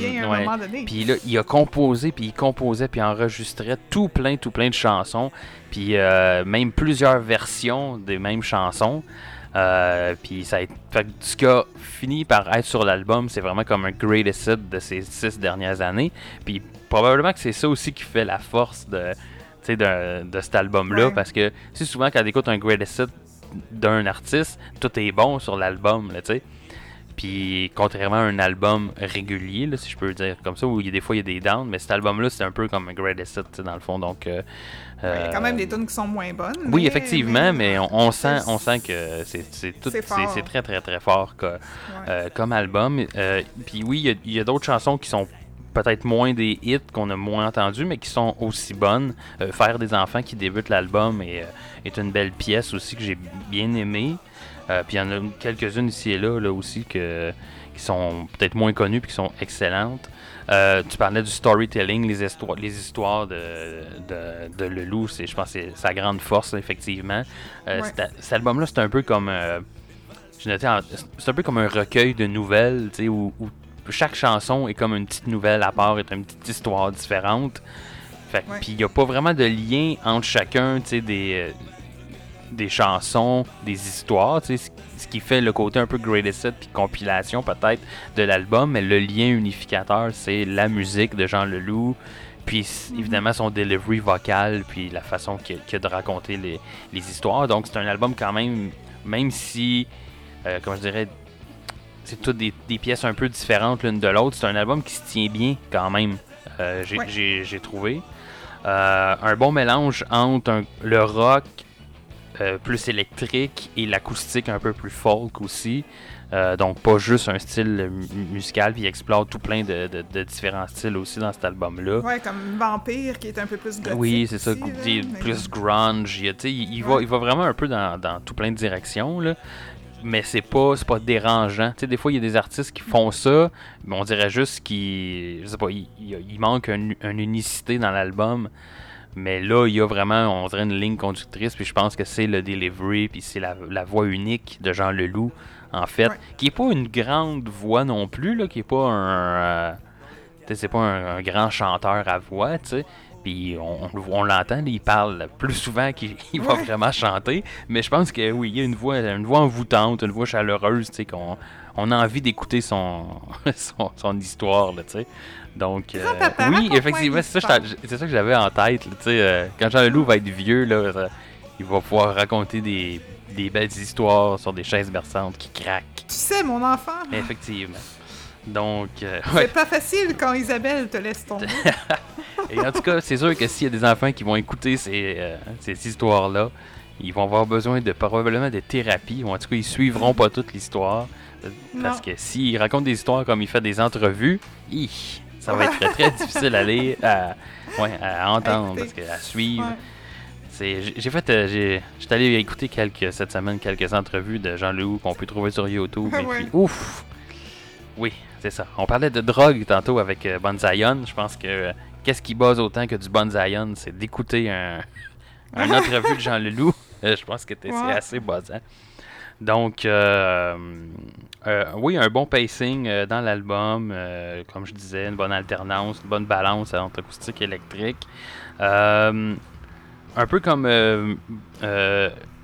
Puis là, il a composé, puis il composait, puis enregistrait tout plein, tout plein de chansons. Puis euh, même plusieurs versions des mêmes chansons. Euh, puis ça a été, fait que ce qui a fini par être sur l'album, c'est vraiment comme un greatest hit de ces six dernières années. Puis probablement que c'est ça aussi qui fait la force de, tu de, de cet album-là. Ouais. Parce que c'est souvent quand on écoute un greatest hit d'un artiste, tout est bon sur l'album, tu. Puis contrairement à un album régulier, là, si je peux dire comme ça, où il y a des fois il y a des downs, mais cet album-là c'est un peu comme un greatest hit tu dans le fond. Donc, euh, Il y a quand même euh, des tunes qui sont moins bonnes. oui, mais- effectivement, mais on, on sent, on sent que c'est c'est tout, très très très fort que- Ouais. euh, comme album. Euh, Puis oui, il y a- il y a, d'autres chansons qui sont peut-être moins des hits qu'on a moins entendus, mais qui sont aussi bonnes. Euh, Faire des enfants qui débutent l'album est, euh, est une belle pièce aussi que j'ai bien aimée. Euh, puis il y en a quelques-unes ici et là, là aussi que, qui sont peut-être moins connues puis qui sont excellentes. Euh, tu parlais du storytelling, les histoires, les histoires de, de, de Leloup, c'est, je pense que c'est sa grande force, effectivement. Ouais. cet album-là, c'est un peu comme. c'est un peu comme un recueil de nouvelles, tu sais, où, où chaque chanson est comme une petite nouvelle à part, est une petite histoire différente. Fait. Puis il n'y a pas vraiment de lien entre chacun, tu sais, des, euh, des chansons, des histoires, tu sais, ce- qui fait le côté un peu greatest hit puis compilation peut-être de l'album, mais le lien unificateur, c'est la musique de Jean Leloup, puis s- évidemment son delivery vocal, puis la façon qu'il qu'il a de raconter les, les histoires. Donc c'est un album quand même, même si, euh, comment je dirais, c'est toutes des, des pièces un peu différentes l'une de l'autre, c'est un album qui se tient bien quand même, euh, j'ai Ouais. j'ai- j'ai trouvé. Euh, un bon mélange entre un- le rock euh, plus électrique et l'acoustique un peu plus folk aussi. Donc pas juste un style mu- musical, puis il explore tout plein de, de- de différents styles aussi dans cet album-là. Ouais, comme Vampire, qui est un peu plus gothique. Oui, c'est ça, aussi, là, des- mais- plus grunge. Va, il va vraiment un peu dans, dans tout plein de directions, là. Mais c'est pas, c'est pas dérangeant. Tu sais, des fois, il y a des artistes qui font ça, mais on dirait juste qu'il. Je sais pas, il, il- manque un- une unicité dans l'album. Mais là, il y a vraiment, on dirait une ligne conductrice, puis je pense que c'est le delivery, puis c'est la, la voix unique de Jean Leloup, en fait, Ouais. qui est pas une grande voix non plus, là, qui est pas un... euh, c'est pas un, un grand chanteur à voix, tu sais. Puis on, l'entend, il parle plus souvent qu'il *laughs* il va Ouais. vraiment chanter. Mais je pense que oui, il y a une voix, une voix envoûtante, une voix chaleureuse, tu sais, qu'on on a envie d'écouter son, *laughs* son, son histoire, là, tu sais. Donc, euh, oui, effectivement, c'est ça, que ça j'avais en tête, tu sais. euh, quand Jean Leloup va être vieux, là, ça- il va pouvoir raconter des, des belles histoires sur des chaises berçantes qui craquent. Tu sais, mon enfant, Effectivement. Donc, euh, ouais. c'est pas facile quand Isabelle te laisse tomber. *laughs* Et en tout cas, c'est sûr que s'il y a des enfants qui vont écouter ces, euh, ces histoires-là, ils vont avoir besoin de probablement de thérapie, ou en tout cas, ils suivront pas toute l'histoire. euh, Parce que s'il raconte des histoires comme il fait des entrevues, hi, ça va être très, très *laughs* difficile à aller à, ouais, à entendre, parce que à suivre. Ouais. J'ai fait, euh, j'ai, j'étais allé écouter quelques cette semaine quelques entrevues de Jean Leloup qu'on peut trouver sur YouTube. *laughs* Et ouais. puis, ouf, oui, c'est ça. On parlait de drogue tantôt avec euh. Je pense que euh, qu'est-ce qui base autant que du Bon Zion, c'est d'écouter un, *laughs* un entrevue de Jean Leloup. Euh, je pense que c'est assez buzzant. Donc, euh, oui, un bon pacing dans l'album, comme je disais, une bonne alternance, une bonne balance entre acoustique et électrique. Un peu comme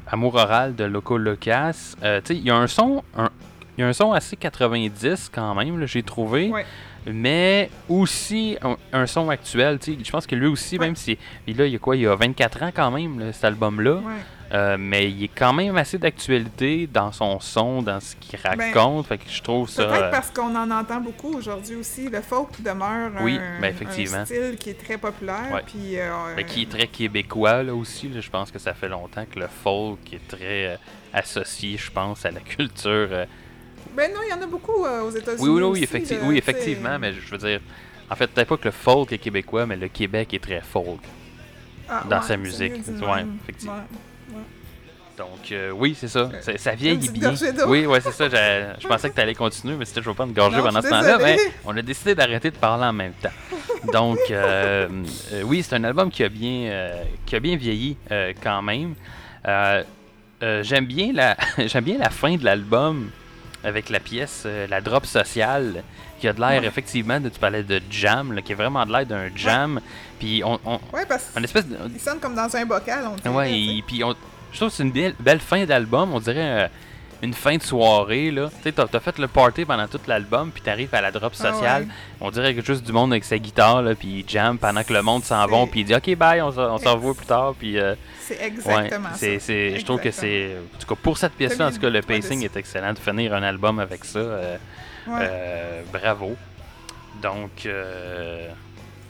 Amour oral de Loco Locas. Il y a un son, un, il y a un son assez 90 quand même, j'ai trouvé. Ouais. Mais aussi un, un son actuel, je pense que lui aussi, Ouais. même si. Puis là, il y a quoi Il y a 24 ans quand même, là, cet album-là. Ouais. Euh, mais il est quand même assez d'actualité dans son son, dans ce qu'il Ben, raconte. fait que je trouve ça. Peut-être euh, parce qu'on en entend beaucoup aujourd'hui aussi. Le folk demeure Oui, un, ben, effectivement. un style qui est très populaire. Ouais. Puis, euh, Ben, qui est très québécois là aussi. là. Je pense que ça fait longtemps que le folk est très euh, associé, je pense, à la culture. Euh. Ben non, il y en a beaucoup euh, aux États-Unis. Oui, oui, oui, aussi, effecti- là, oui, effectivement, mais je veux dire, en fait, peut-être pas que le folk est québécois, mais le Québec est très folk. Ah, dans ouais, sa musique, ouais, effectivement. Ouais. Donc, euh, oui, c'est ça. Ça, ça vieillit bien. Oui, ouais, c'est ça. *laughs* Je pensais que tu allais continuer, mais c'était je veux pas me gorger Non, pendant ce temps-là. Mais on a décidé d'arrêter de parler en même temps. Donc, euh, euh, oui, c'est un album qui a bien, euh, qui a bien vieilli euh, quand même. Euh, euh, j'aime bien la, *laughs* bien la fin de l'album avec la pièce euh, La Drop Sociale, qui a de l'air Ouais. effectivement, de, tu parlais de jam, là, qui a vraiment de l'air d'un jam. Puis on, on, Ouais, parce une espèce de, qu'il sonne comme dans un bocal, on dirait. Ouais, et puis on, je trouve que c'est une belle, belle fin d'album. On dirait euh, une fin de soirée. là. Tu sais, t'as t'as fait le party pendant tout l'album, puis t'arrives à la drop Ah sociale. ouais. On dirait que juste du monde avec sa guitare, là, puis il jam pendant que le monde s'en C'est- va, puis il dit OK, bye, on on se revoit plus tard. Puis, euh, C'est ouais, exactement c'est, ça. c'est, je trouve que c'est. En tout cas, pour cette pièce-là, en tout cas, le pacing est excellent. De finir un album avec ça, euh, Ouais. euh, bravo. Donc, euh,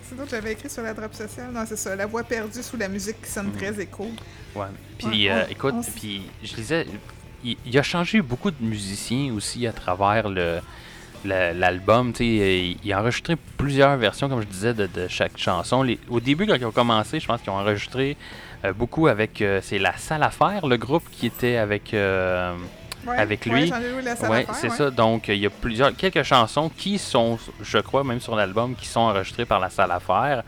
C'est d'autres que j'avais écrit sur la drop sociale. Non, c'est ça. La voix perdue sous la musique qui sonne très écho. Ouais. Puis, Ouais, euh, on- écoute, on puis je lisais, il, il a changé beaucoup de musiciens aussi à travers le la- l'album. Il, il a enregistré plusieurs versions, comme je disais, de, de chaque chanson. Les- au début, quand ils ont commencé, je pense qu'ils ont enregistré euh, beaucoup avec. euh, c'est La Salle à faire, le groupe qui était avec. euh, Ouais, Avec lui. Ouais, c'est ouais. ça. Donc, il y a plusieurs, quelques chansons qui sont, je crois, même sur l'album, qui sont enregistrées par la salle à faire.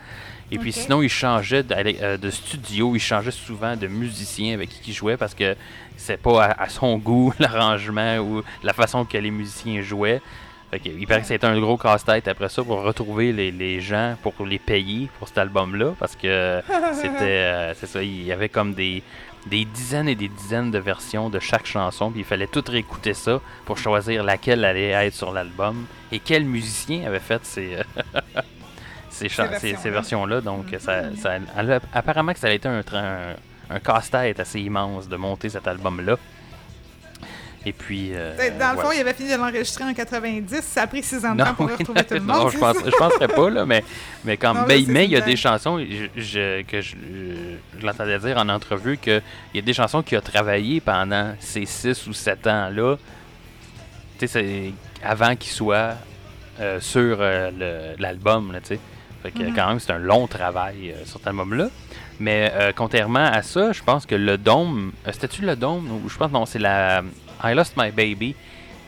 Et puis sinon, il changeait de, euh, de studio, il changeait souvent de musiciens avec qui il jouait parce que c'est pas à, à son *laughs* goût l'arrangement ou la façon que les musiciens jouaient. Fait que, il paraît que c'était un gros casse-tête après ça pour retrouver les, les gens, pour les payer pour cet album-là parce que *laughs* c'était, euh, c'est ça, il y avait comme des, des dizaines et des dizaines de versions de chaque chanson, puis il fallait tout réécouter ça pour choisir laquelle allait être sur l'album et quel musicien avait fait ces, *laughs* ces, cha- ces- ces versions-là. Donc, ça, ça- elle a- apparemment que ça a été un, un, un casse-tête assez immense de monter cet album-là. Et puis. euh, Dans le fond, il avait fini de l'enregistrer en 90, ça a pris 6 ans de Non, temps pour oui, retrouver tout le *laughs* non, monde. je, c'est pense, ça? je penserais pas, là, mais, mais quand Non, mais, il y a des chansons, je, je- que je, je l'entendais dire en entrevue, qu'il y a des chansons qu'il a travaillé pendant ces 6 ou 7 ans-là, tu sais, c'est avant qu'il soit euh, sur euh, l'album, tu sais. Fait que Mhm. quand même, c'est un long travail euh, sur cet album-là. Mais euh, contrairement à ça, je pense que le Dôme, euh, c'était-tu le Dôme? Ou je pense non, c'est la I Lost My Baby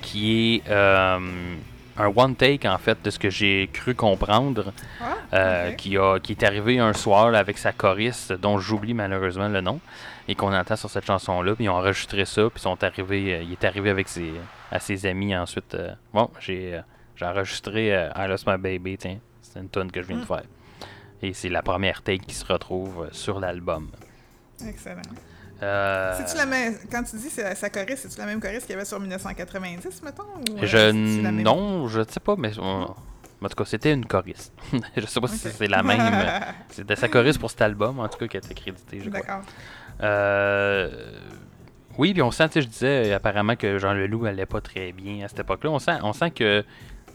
qui est euh, un one take en fait de ce que j'ai cru comprendre, Ah, euh, qui a qui est arrivé un soir là, avec sa choriste dont j'oublie malheureusement le nom et qu'on entend sur cette chanson-là. Puis ils ont enregistré ça, puis ils sont arrivés, il est arrivé avec ses à ses amis ensuite. euh, bon, j'ai j'ai enregistré I Lost My Baby, tiens, c'est une tune que je viens de Mm. faire. Et c'est la première take qui se retrouve euh, sur l'album. Excellent. Euh, C'est-tu la même... Quand tu dis c'est sa choriste, c'est-tu la même choriste qu'il y avait sur 1990, mettons? Ou, euh, Je même? non, je sais pas, mais en tout cas, c'était une choriste. *laughs* je sais pas si c'est la même. euh, *laughs* C'était sa choriste pour cet album, en tout cas, qui a été crédité, je crois. D'accord. Euh, oui, puis on sent, tu sais, je disais apparemment que Jean Leloup allait pas très bien à cette époque-là. On sent, on sent que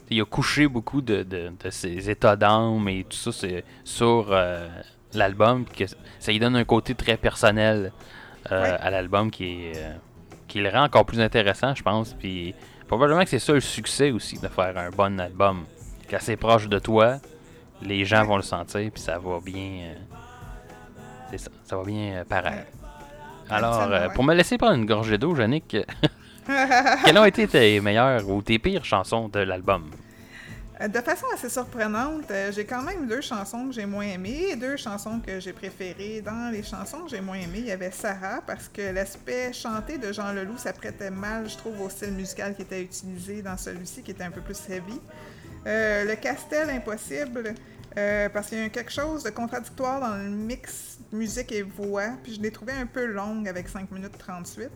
il a couché beaucoup de, de- de ses états d'âme et tout ça c'est sur euh, l'album, que ça lui donne un côté très personnel euh, Ouais. à l'album qui est euh, qui le rend encore plus intéressant, je pense. Puis probablement que c'est ça le succès aussi de faire un bon album, quand c'est proche de toi, les gens vont le sentir, puis ça va bien. c'est ça, ça va bien paraître. Alors, euh, pour me laisser prendre une gorgée d'eau, Yannick, *laughs* quelles ont été tes meilleures ou tes pires chansons de l'album? Euh, De façon assez surprenante, euh, j'ai quand même deux chansons que j'ai moins aimées deux chansons que j'ai préférées. Dans les chansons que j'ai moins aimées, il y avait Sarah parce que l'aspect chanté de Jean Leloup s'apprêtait mal, je trouve, au style musical qui était utilisé dans celui-ci, qui était un peu plus heavy. Euh, le Castel Impossible, parce qu'il y a quelque chose de contradictoire dans le mix musique et voix, puis je l'ai trouvé un peu longue avec 5 minutes 38.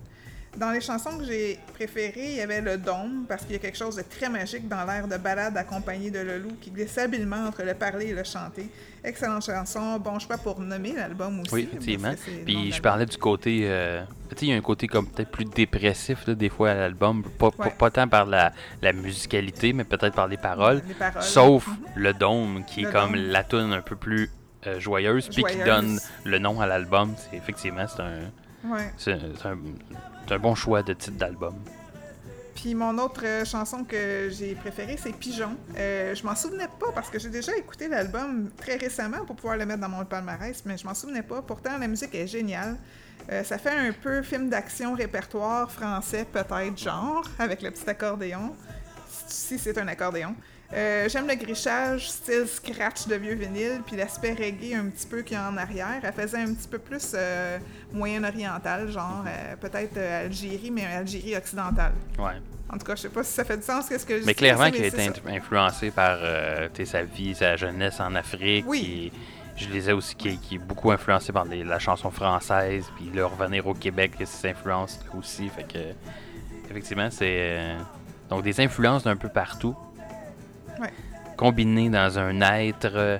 Dans les chansons que j'ai préférées, il y avait le dôme, parce qu'il y a quelque chose de très magique dans l'air de balade accompagné de Leloup qui glisse habilement entre le parler et le chanter. Excellente chanson, bon choix pour nommer l'album aussi. Oui, effectivement. le Puis je parlais du côté. euh, tu sais, il y a un côté comme peut-être plus dépressif, là, des fois, à l'album. Pas, pas- Ouais. pas tant par la, la musicalité, mais peut-être par les paroles. Les paroles. Sauf Mhm. le dôme, qui est Le comme dôme. la tune un peu plus euh, joyeuse, puis qui donne le nom à l'album. Effectivement, c'est un, Ouais. c'est un, c'est un bon choix de titre d'album. Puis mon autre euh, chanson que j'ai préférée, c'est Pigeon. Euh, je m'en souvenais pas parce que j'ai déjà écouté l'album très récemment pour pouvoir le mettre dans mon palmarès, mais je m'en souvenais pas. Pourtant, la musique est géniale. Euh, ça fait un peu film d'action répertoire français, peut-être genre, avec le petit accordéon, si c'est un accordéon. Euh, J'aime le grichage style scratch de vieux vinyle, puis l'aspect reggae un petit peu qu'il y a en arrière. Elle faisait un petit peu plus euh, moyen-oriental, genre euh, peut-être Algérie, mais Algérie occidentale. Ouais. En tout cas, je sais pas si ça fait du sens, qu'est-ce que je Mais clairement qu'il a été ça. int- influencé par sa vie, sa jeunesse en Afrique. Oui. puis je lisais aussi qu'il qui est beaucoup influencé par les- la chanson française, puis le revenir au Québec, ses influences aussi. Fait que, effectivement, c'est. donc des influences d'un peu partout. Ouais. Combinées dans un être euh,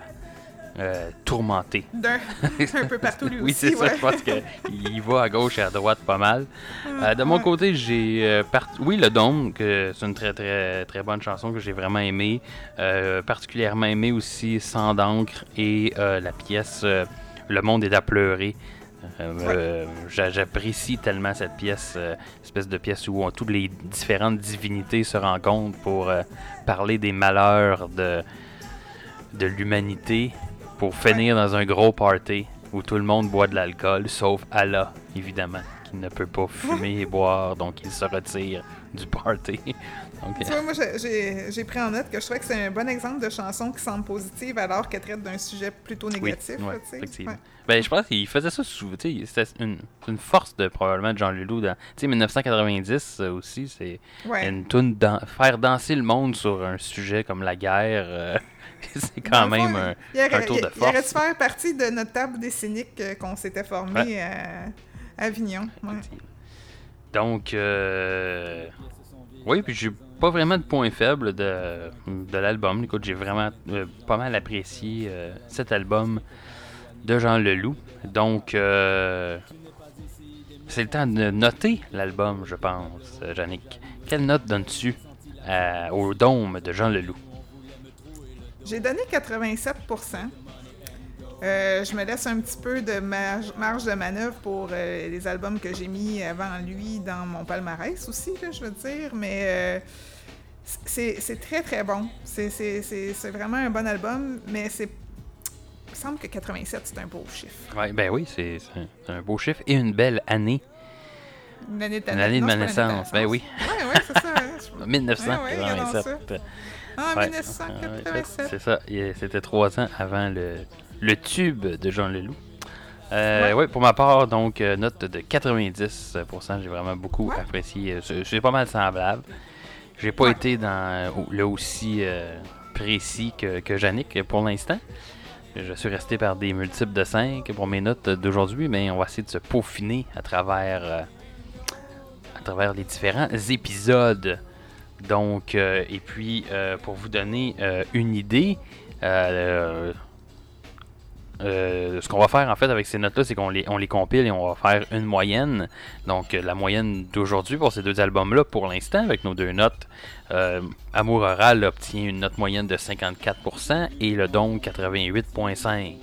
euh, tourmenté. D'un *laughs* un peu partout lui oui, c'est ça. Je pense qu'il va à gauche et à droite pas mal. Euh, de mon côté, j'ai euh, part- oui le Dôme, que c'est une très très très bonne chanson que j'ai vraiment aimée. Particulièrement aimé aussi Sans d'encre et la pièce Le monde est à pleurer. Euh, euh, j'a- J'apprécie tellement cette pièce, euh, espèce de pièce où on- toutes les différentes divinités se rencontrent pour euh, parler des malheurs de, de l'humanité, pour finir dans un gros party où tout le monde boit de l'alcool, sauf Allah, évidemment, qui ne peut pas *laughs* fumer et boire, donc il se retire du party. Tu vois, moi, j'ai- pris en note que je trouvais que c'est un bon exemple de chanson qui semble positive alors qu'elle traite d'un sujet plutôt négatif. ouais, effectivement. Ouais. Ben, je pense qu'il faisait ça souvent. tu sais, C'était une, une force de probablement de Jean Leloup. Dans, tu sais, 1990 euh, aussi, c'est Ouais. une toune dan- faire danser le monde sur un sujet comme la guerre. euh, *laughs* c'est quand Dans fond, même un, il aurait, un tour de il- il aurait dû force. faire partie de notre table des cyniques euh, qu'on s'était formé à Avignon. ouais. Donc, euh, oui, puis j'ai pas vraiment de point faible de, de l'album. Écoute, j'ai vraiment euh, pas mal apprécié euh, cet album de Jean Leloup. Donc, euh, c'est le temps de noter l'album, je pense, Yannick. Quelle note donnes-tu au Dôme de Jean Leloup? J'ai donné 87% Euh, je me laisse un petit peu de marge, de manœuvre pour les albums que j'ai mis avant lui dans mon palmarès aussi, là, je veux dire. Mais c'est très très bon. C'est- vraiment un bon album, mais c'est. Il me semble que 87, c'est un beau chiffre. Ouais, ben oui, c'est un, beau chiffre et une belle année. Une année de, ma naissance, ben oui. Ouais, ouais, c'est ça. hein. Je- 1987. Ah, Ouais. 1987. C'est ça. C'était trois ans avant le, le tube de Jean Leloup. Euh, ouais. pour ma part, donc, euh, note de 90%. J'ai vraiment beaucoup Ouais. apprécié. Euh, c'est pas mal semblable. J'ai pas Ouais. été dans au- le aussi euh, précis que, que Yannick pour l'instant. Je suis resté par des multiples de 5 pour mes notes d'aujourd'hui, mais on va essayer de se peaufiner à travers, euh, à travers les différents épisodes. Donc, euh, et puis, euh, pour vous donner euh, une idée, euh, ce qu'on va faire en fait avec ces notes-là, c'est qu'on les, on les compile et on va faire une moyenne. Donc, euh, la moyenne d'aujourd'hui pour ces deux albums-là, pour l'instant, avec nos deux notes, euh, Amour Oral obtient une note moyenne de 54% et le Dôme 88,5%.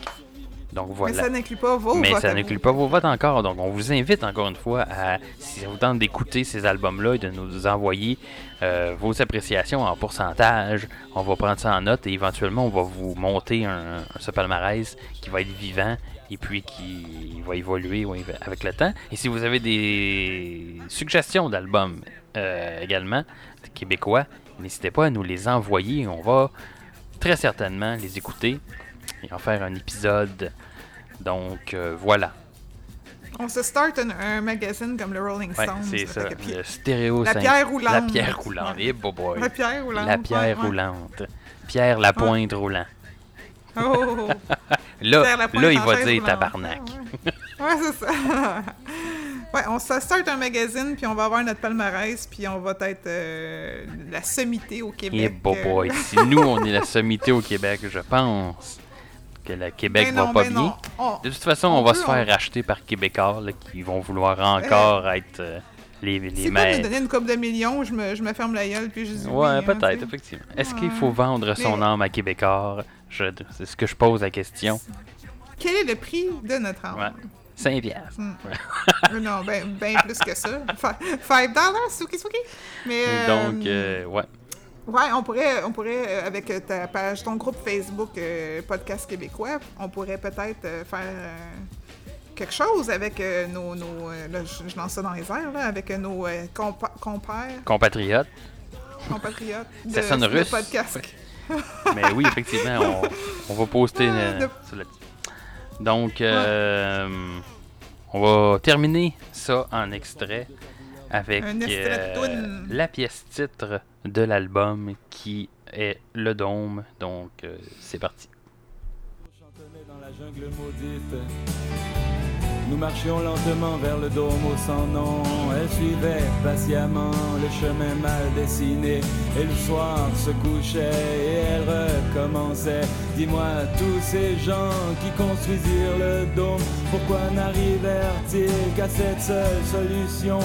Donc Mais voilà. ça n'inclut pas vos Mais votes ça n'inclut pas vos votes encore. Donc, on vous invite encore une fois à, si ça vous tente d'écouter ces albums-là et de nous envoyer euh, vos appréciations en pourcentage, on va prendre ça en note et éventuellement, on va vous monter un, un ce palmarès qui va être vivant et puis qui va évoluer avec le temps. Et si vous avez des suggestions d'albums euh, également, québécois, n'hésitez pas à nous les envoyer. On va très certainement les écouter et en faire un épisode. Donc euh, voilà. On se start un, un magazine comme le Rolling Ouais, Stones. c'est ça. Le stéréo La pierre roulante. La pierre roulante. Ouais. Eh, boy. La pierre roulante. La pierre ouais, roulante. Pierre la pointe roulant. Oh. *laughs* Là, là il va dire roulante. tabarnak. Ouais, c'est ça. *laughs* ouais, on se start un magazine, puis on va avoir notre palmarès, puis on va être euh, la sommité au Eh, Québec. boy, euh. *laughs* boy. Si nous, on est la sommité au Québec, je pense que le Québec Ben va non, pas ben bien. On- De toute façon, on, on va peut, se faire on- racheter par Québécois là, qui vont vouloir encore être euh, les, les Si me maîtres. donner une coupe de millions, je me, je me ferme la gueule, puis je dis Ouais, hein, peut-être, effectivement. Est-ce qu'il faut vendre son Mais- âme à Québécois? Je- C'est ce que je pose la question. Quel est le prix de notre âme? Ouais. 5 piastres. Euh, non, ben, ben plus que ça. Fi- Five dollars, souki souki. Mais, euh, Donc, euh, ouais. Ouais, on pourrait, on pourrait euh, avec ta page, ton groupe Facebook euh, Podcast Québécois, on pourrait peut-être euh, faire euh, quelque chose avec euh, nos, nos euh, là, je, je lance ça dans les airs, là, avec euh, nos euh, compa- compères, Compatriotes. compatriotes de, Ça sonne de russe. podcast. *laughs* Mais oui, effectivement, on, on va poster Ah, euh, de- ça là-dessus. Donc, euh, on va terminer ça en extrait avec euh, la pièce titre de l'album qui est Le Dôme. Donc, euh, c'est parti. chantonnait dans la jungle maudite. Nous marchions lentement vers le dôme au sans nom. Elle suivait patiemment le chemin mal dessiné. Et le soir se couchait et elle recommençait. Dis-moi, tous ces gens qui construisirent le dôme, pourquoi n'arrivèrent-ils qu'à cette seule solution?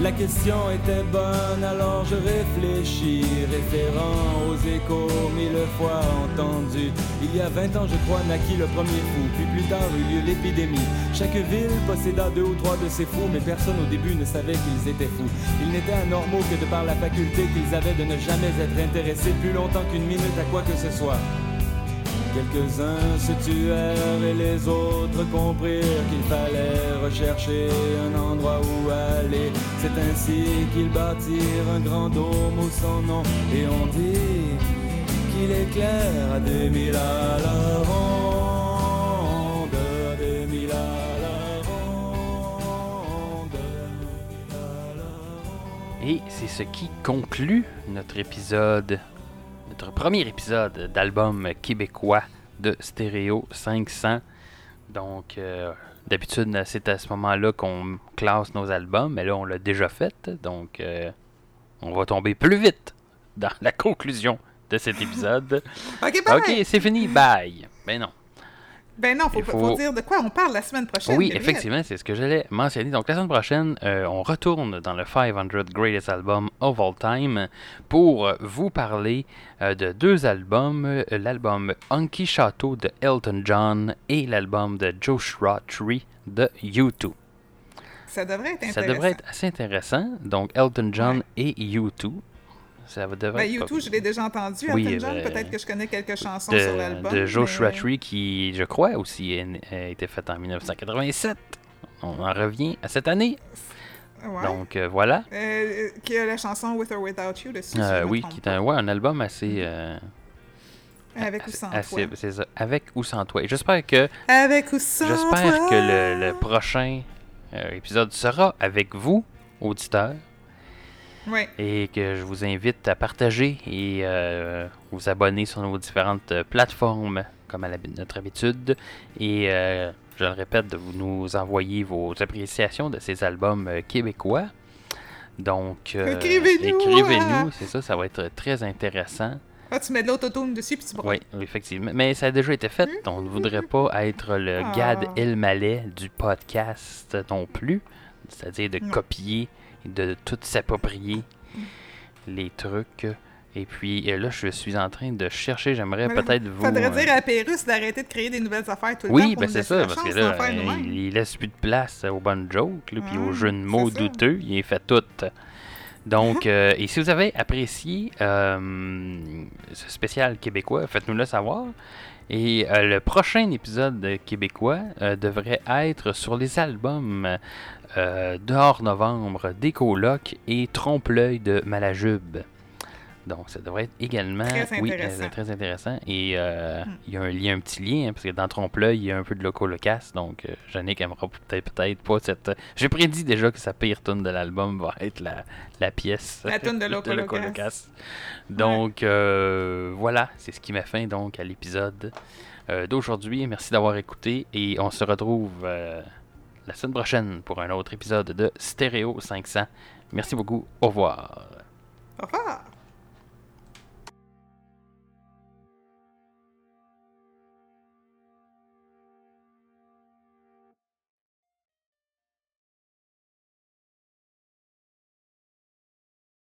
La question était bonne, alors je réfléchis, référant aux échos mille fois entendus. Il y a 20 ans, je crois, naquit le premier fou, puis plus tard eut lieu l'épidémie. Chaque ville posséda deux ou trois de ces fous, mais personne au début ne savait qu'ils étaient fous. Ils n'étaient anormaux que de par la faculté qu'ils avaient de ne jamais être intéressés plus longtemps qu'une minute à quoi que ce soit. Quelques-uns se tuèrent et les autres comprirent qu'il fallait rechercher un endroit où aller. C'est ainsi qu'ils bâtirent un grand dôme au sans nom et on dit qu'il éclaire à des mille à la ronde, à des mille à la ronde. Et c'est ce qui conclut notre épisode, notre premier épisode d'album québécois de Stéréo 500. Donc, euh, d'habitude, c'est à ce moment-là qu'on classe nos albums, mais là, on l'a déjà fait. Donc, euh, on va tomber plus vite dans la conclusion de cet épisode. *laughs* Ok, bye! Ok, c'est fini, bye. Ben non. Ben non, faut, Il faut... faut- dire de quoi on parle la semaine prochaine. Oui, Gabriel. effectivement, c'est ce que j'allais mentionner. Donc, la semaine prochaine, euh, on retourne dans le 500 Greatest Album of All Time pour euh, vous parler euh, de deux albums l'album Hunky Chateau de Elton John et l'album de Joshua Tree de U2. Ça devrait être intéressant. Ça devrait être assez intéressant. Donc, Elton John Ouais. et U2. Ça devrait Ben, pas- YouTube, je l'ai déjà entendu. Oui, Elton John, euh, peut-être que je connais quelques chansons sur l'album. de Joshua mais- Tree qui, je crois, aussi a, a été fait en 1987. On en revient à cette année. Ouais. Donc, euh, voilà. Euh, qui a la chanson With or Without You dessus. si oui, qui est un, ouais, un album assez. euh, Avec ou sans assez- toi. c'est ça, avec ou sans toi. Et J'espère que, Avec ou sans j'espère que le, le prochain épisode sera avec vous, auditeurs, Et que je vous invite à partager et euh, vous abonner sur nos différentes euh, plateformes, comme à notre habitude. Et euh, je le répète, de vous nous envoyer vos appréciations de ces albums québécois. Donc, euh, Écrivez-nous, écrivez-nous, ah! c'est ça, ça va être très intéressant. Ah, tu mets de l'autotune dessus puis tu broies. Oui, effectivement. Mais ça a déjà été fait. On ne voudrait pas être le Ah. Gad Elmaleh du podcast non plus. C'est-à-dire de Non. copier, de tout s'approprier les trucs. Et puis euh, là, je suis en train de chercher. J'aimerais peut-être vous. Faudrait euh, dire à Pérus d'arrêter de créer des nouvelles affaires tout le temps. Oui, pour ben c'est ça, parce que là, euh, il, il laisse plus de place aux bonnes jokes, là, puis aux jeux de mots ça. douteux, il est fait tout. Donc, *laughs* euh, et si vous avez apprécié euh, ce spécial québécois, faites-nous le savoir. Et euh, le prochain épisode de québécois euh, devrait être sur les albums euh, dehors novembre des colocs et Trompe-l'œil de Malajube. Donc, ça devrait être également Très oui, intéressant. euh, très intéressant. Et euh, Hmm. il y a un petit lien, hein, parce que dans Trompe-l'œil, il y a un peu de loco-locasse. Donc, euh, Yannick aimera peut-être peut-être pas cette. J'ai prédit déjà que sa pire tune de l'album va être la, la pièce La toune de *laughs* Loco Loco-Locasse. Donc, euh, voilà, c'est ce qui met fin donc à l'épisode euh, d'aujourd'hui. Merci d'avoir écouté et on se retrouve euh, la semaine prochaine pour un autre épisode de Stéréo 500. Merci beaucoup. Au revoir. Au revoir.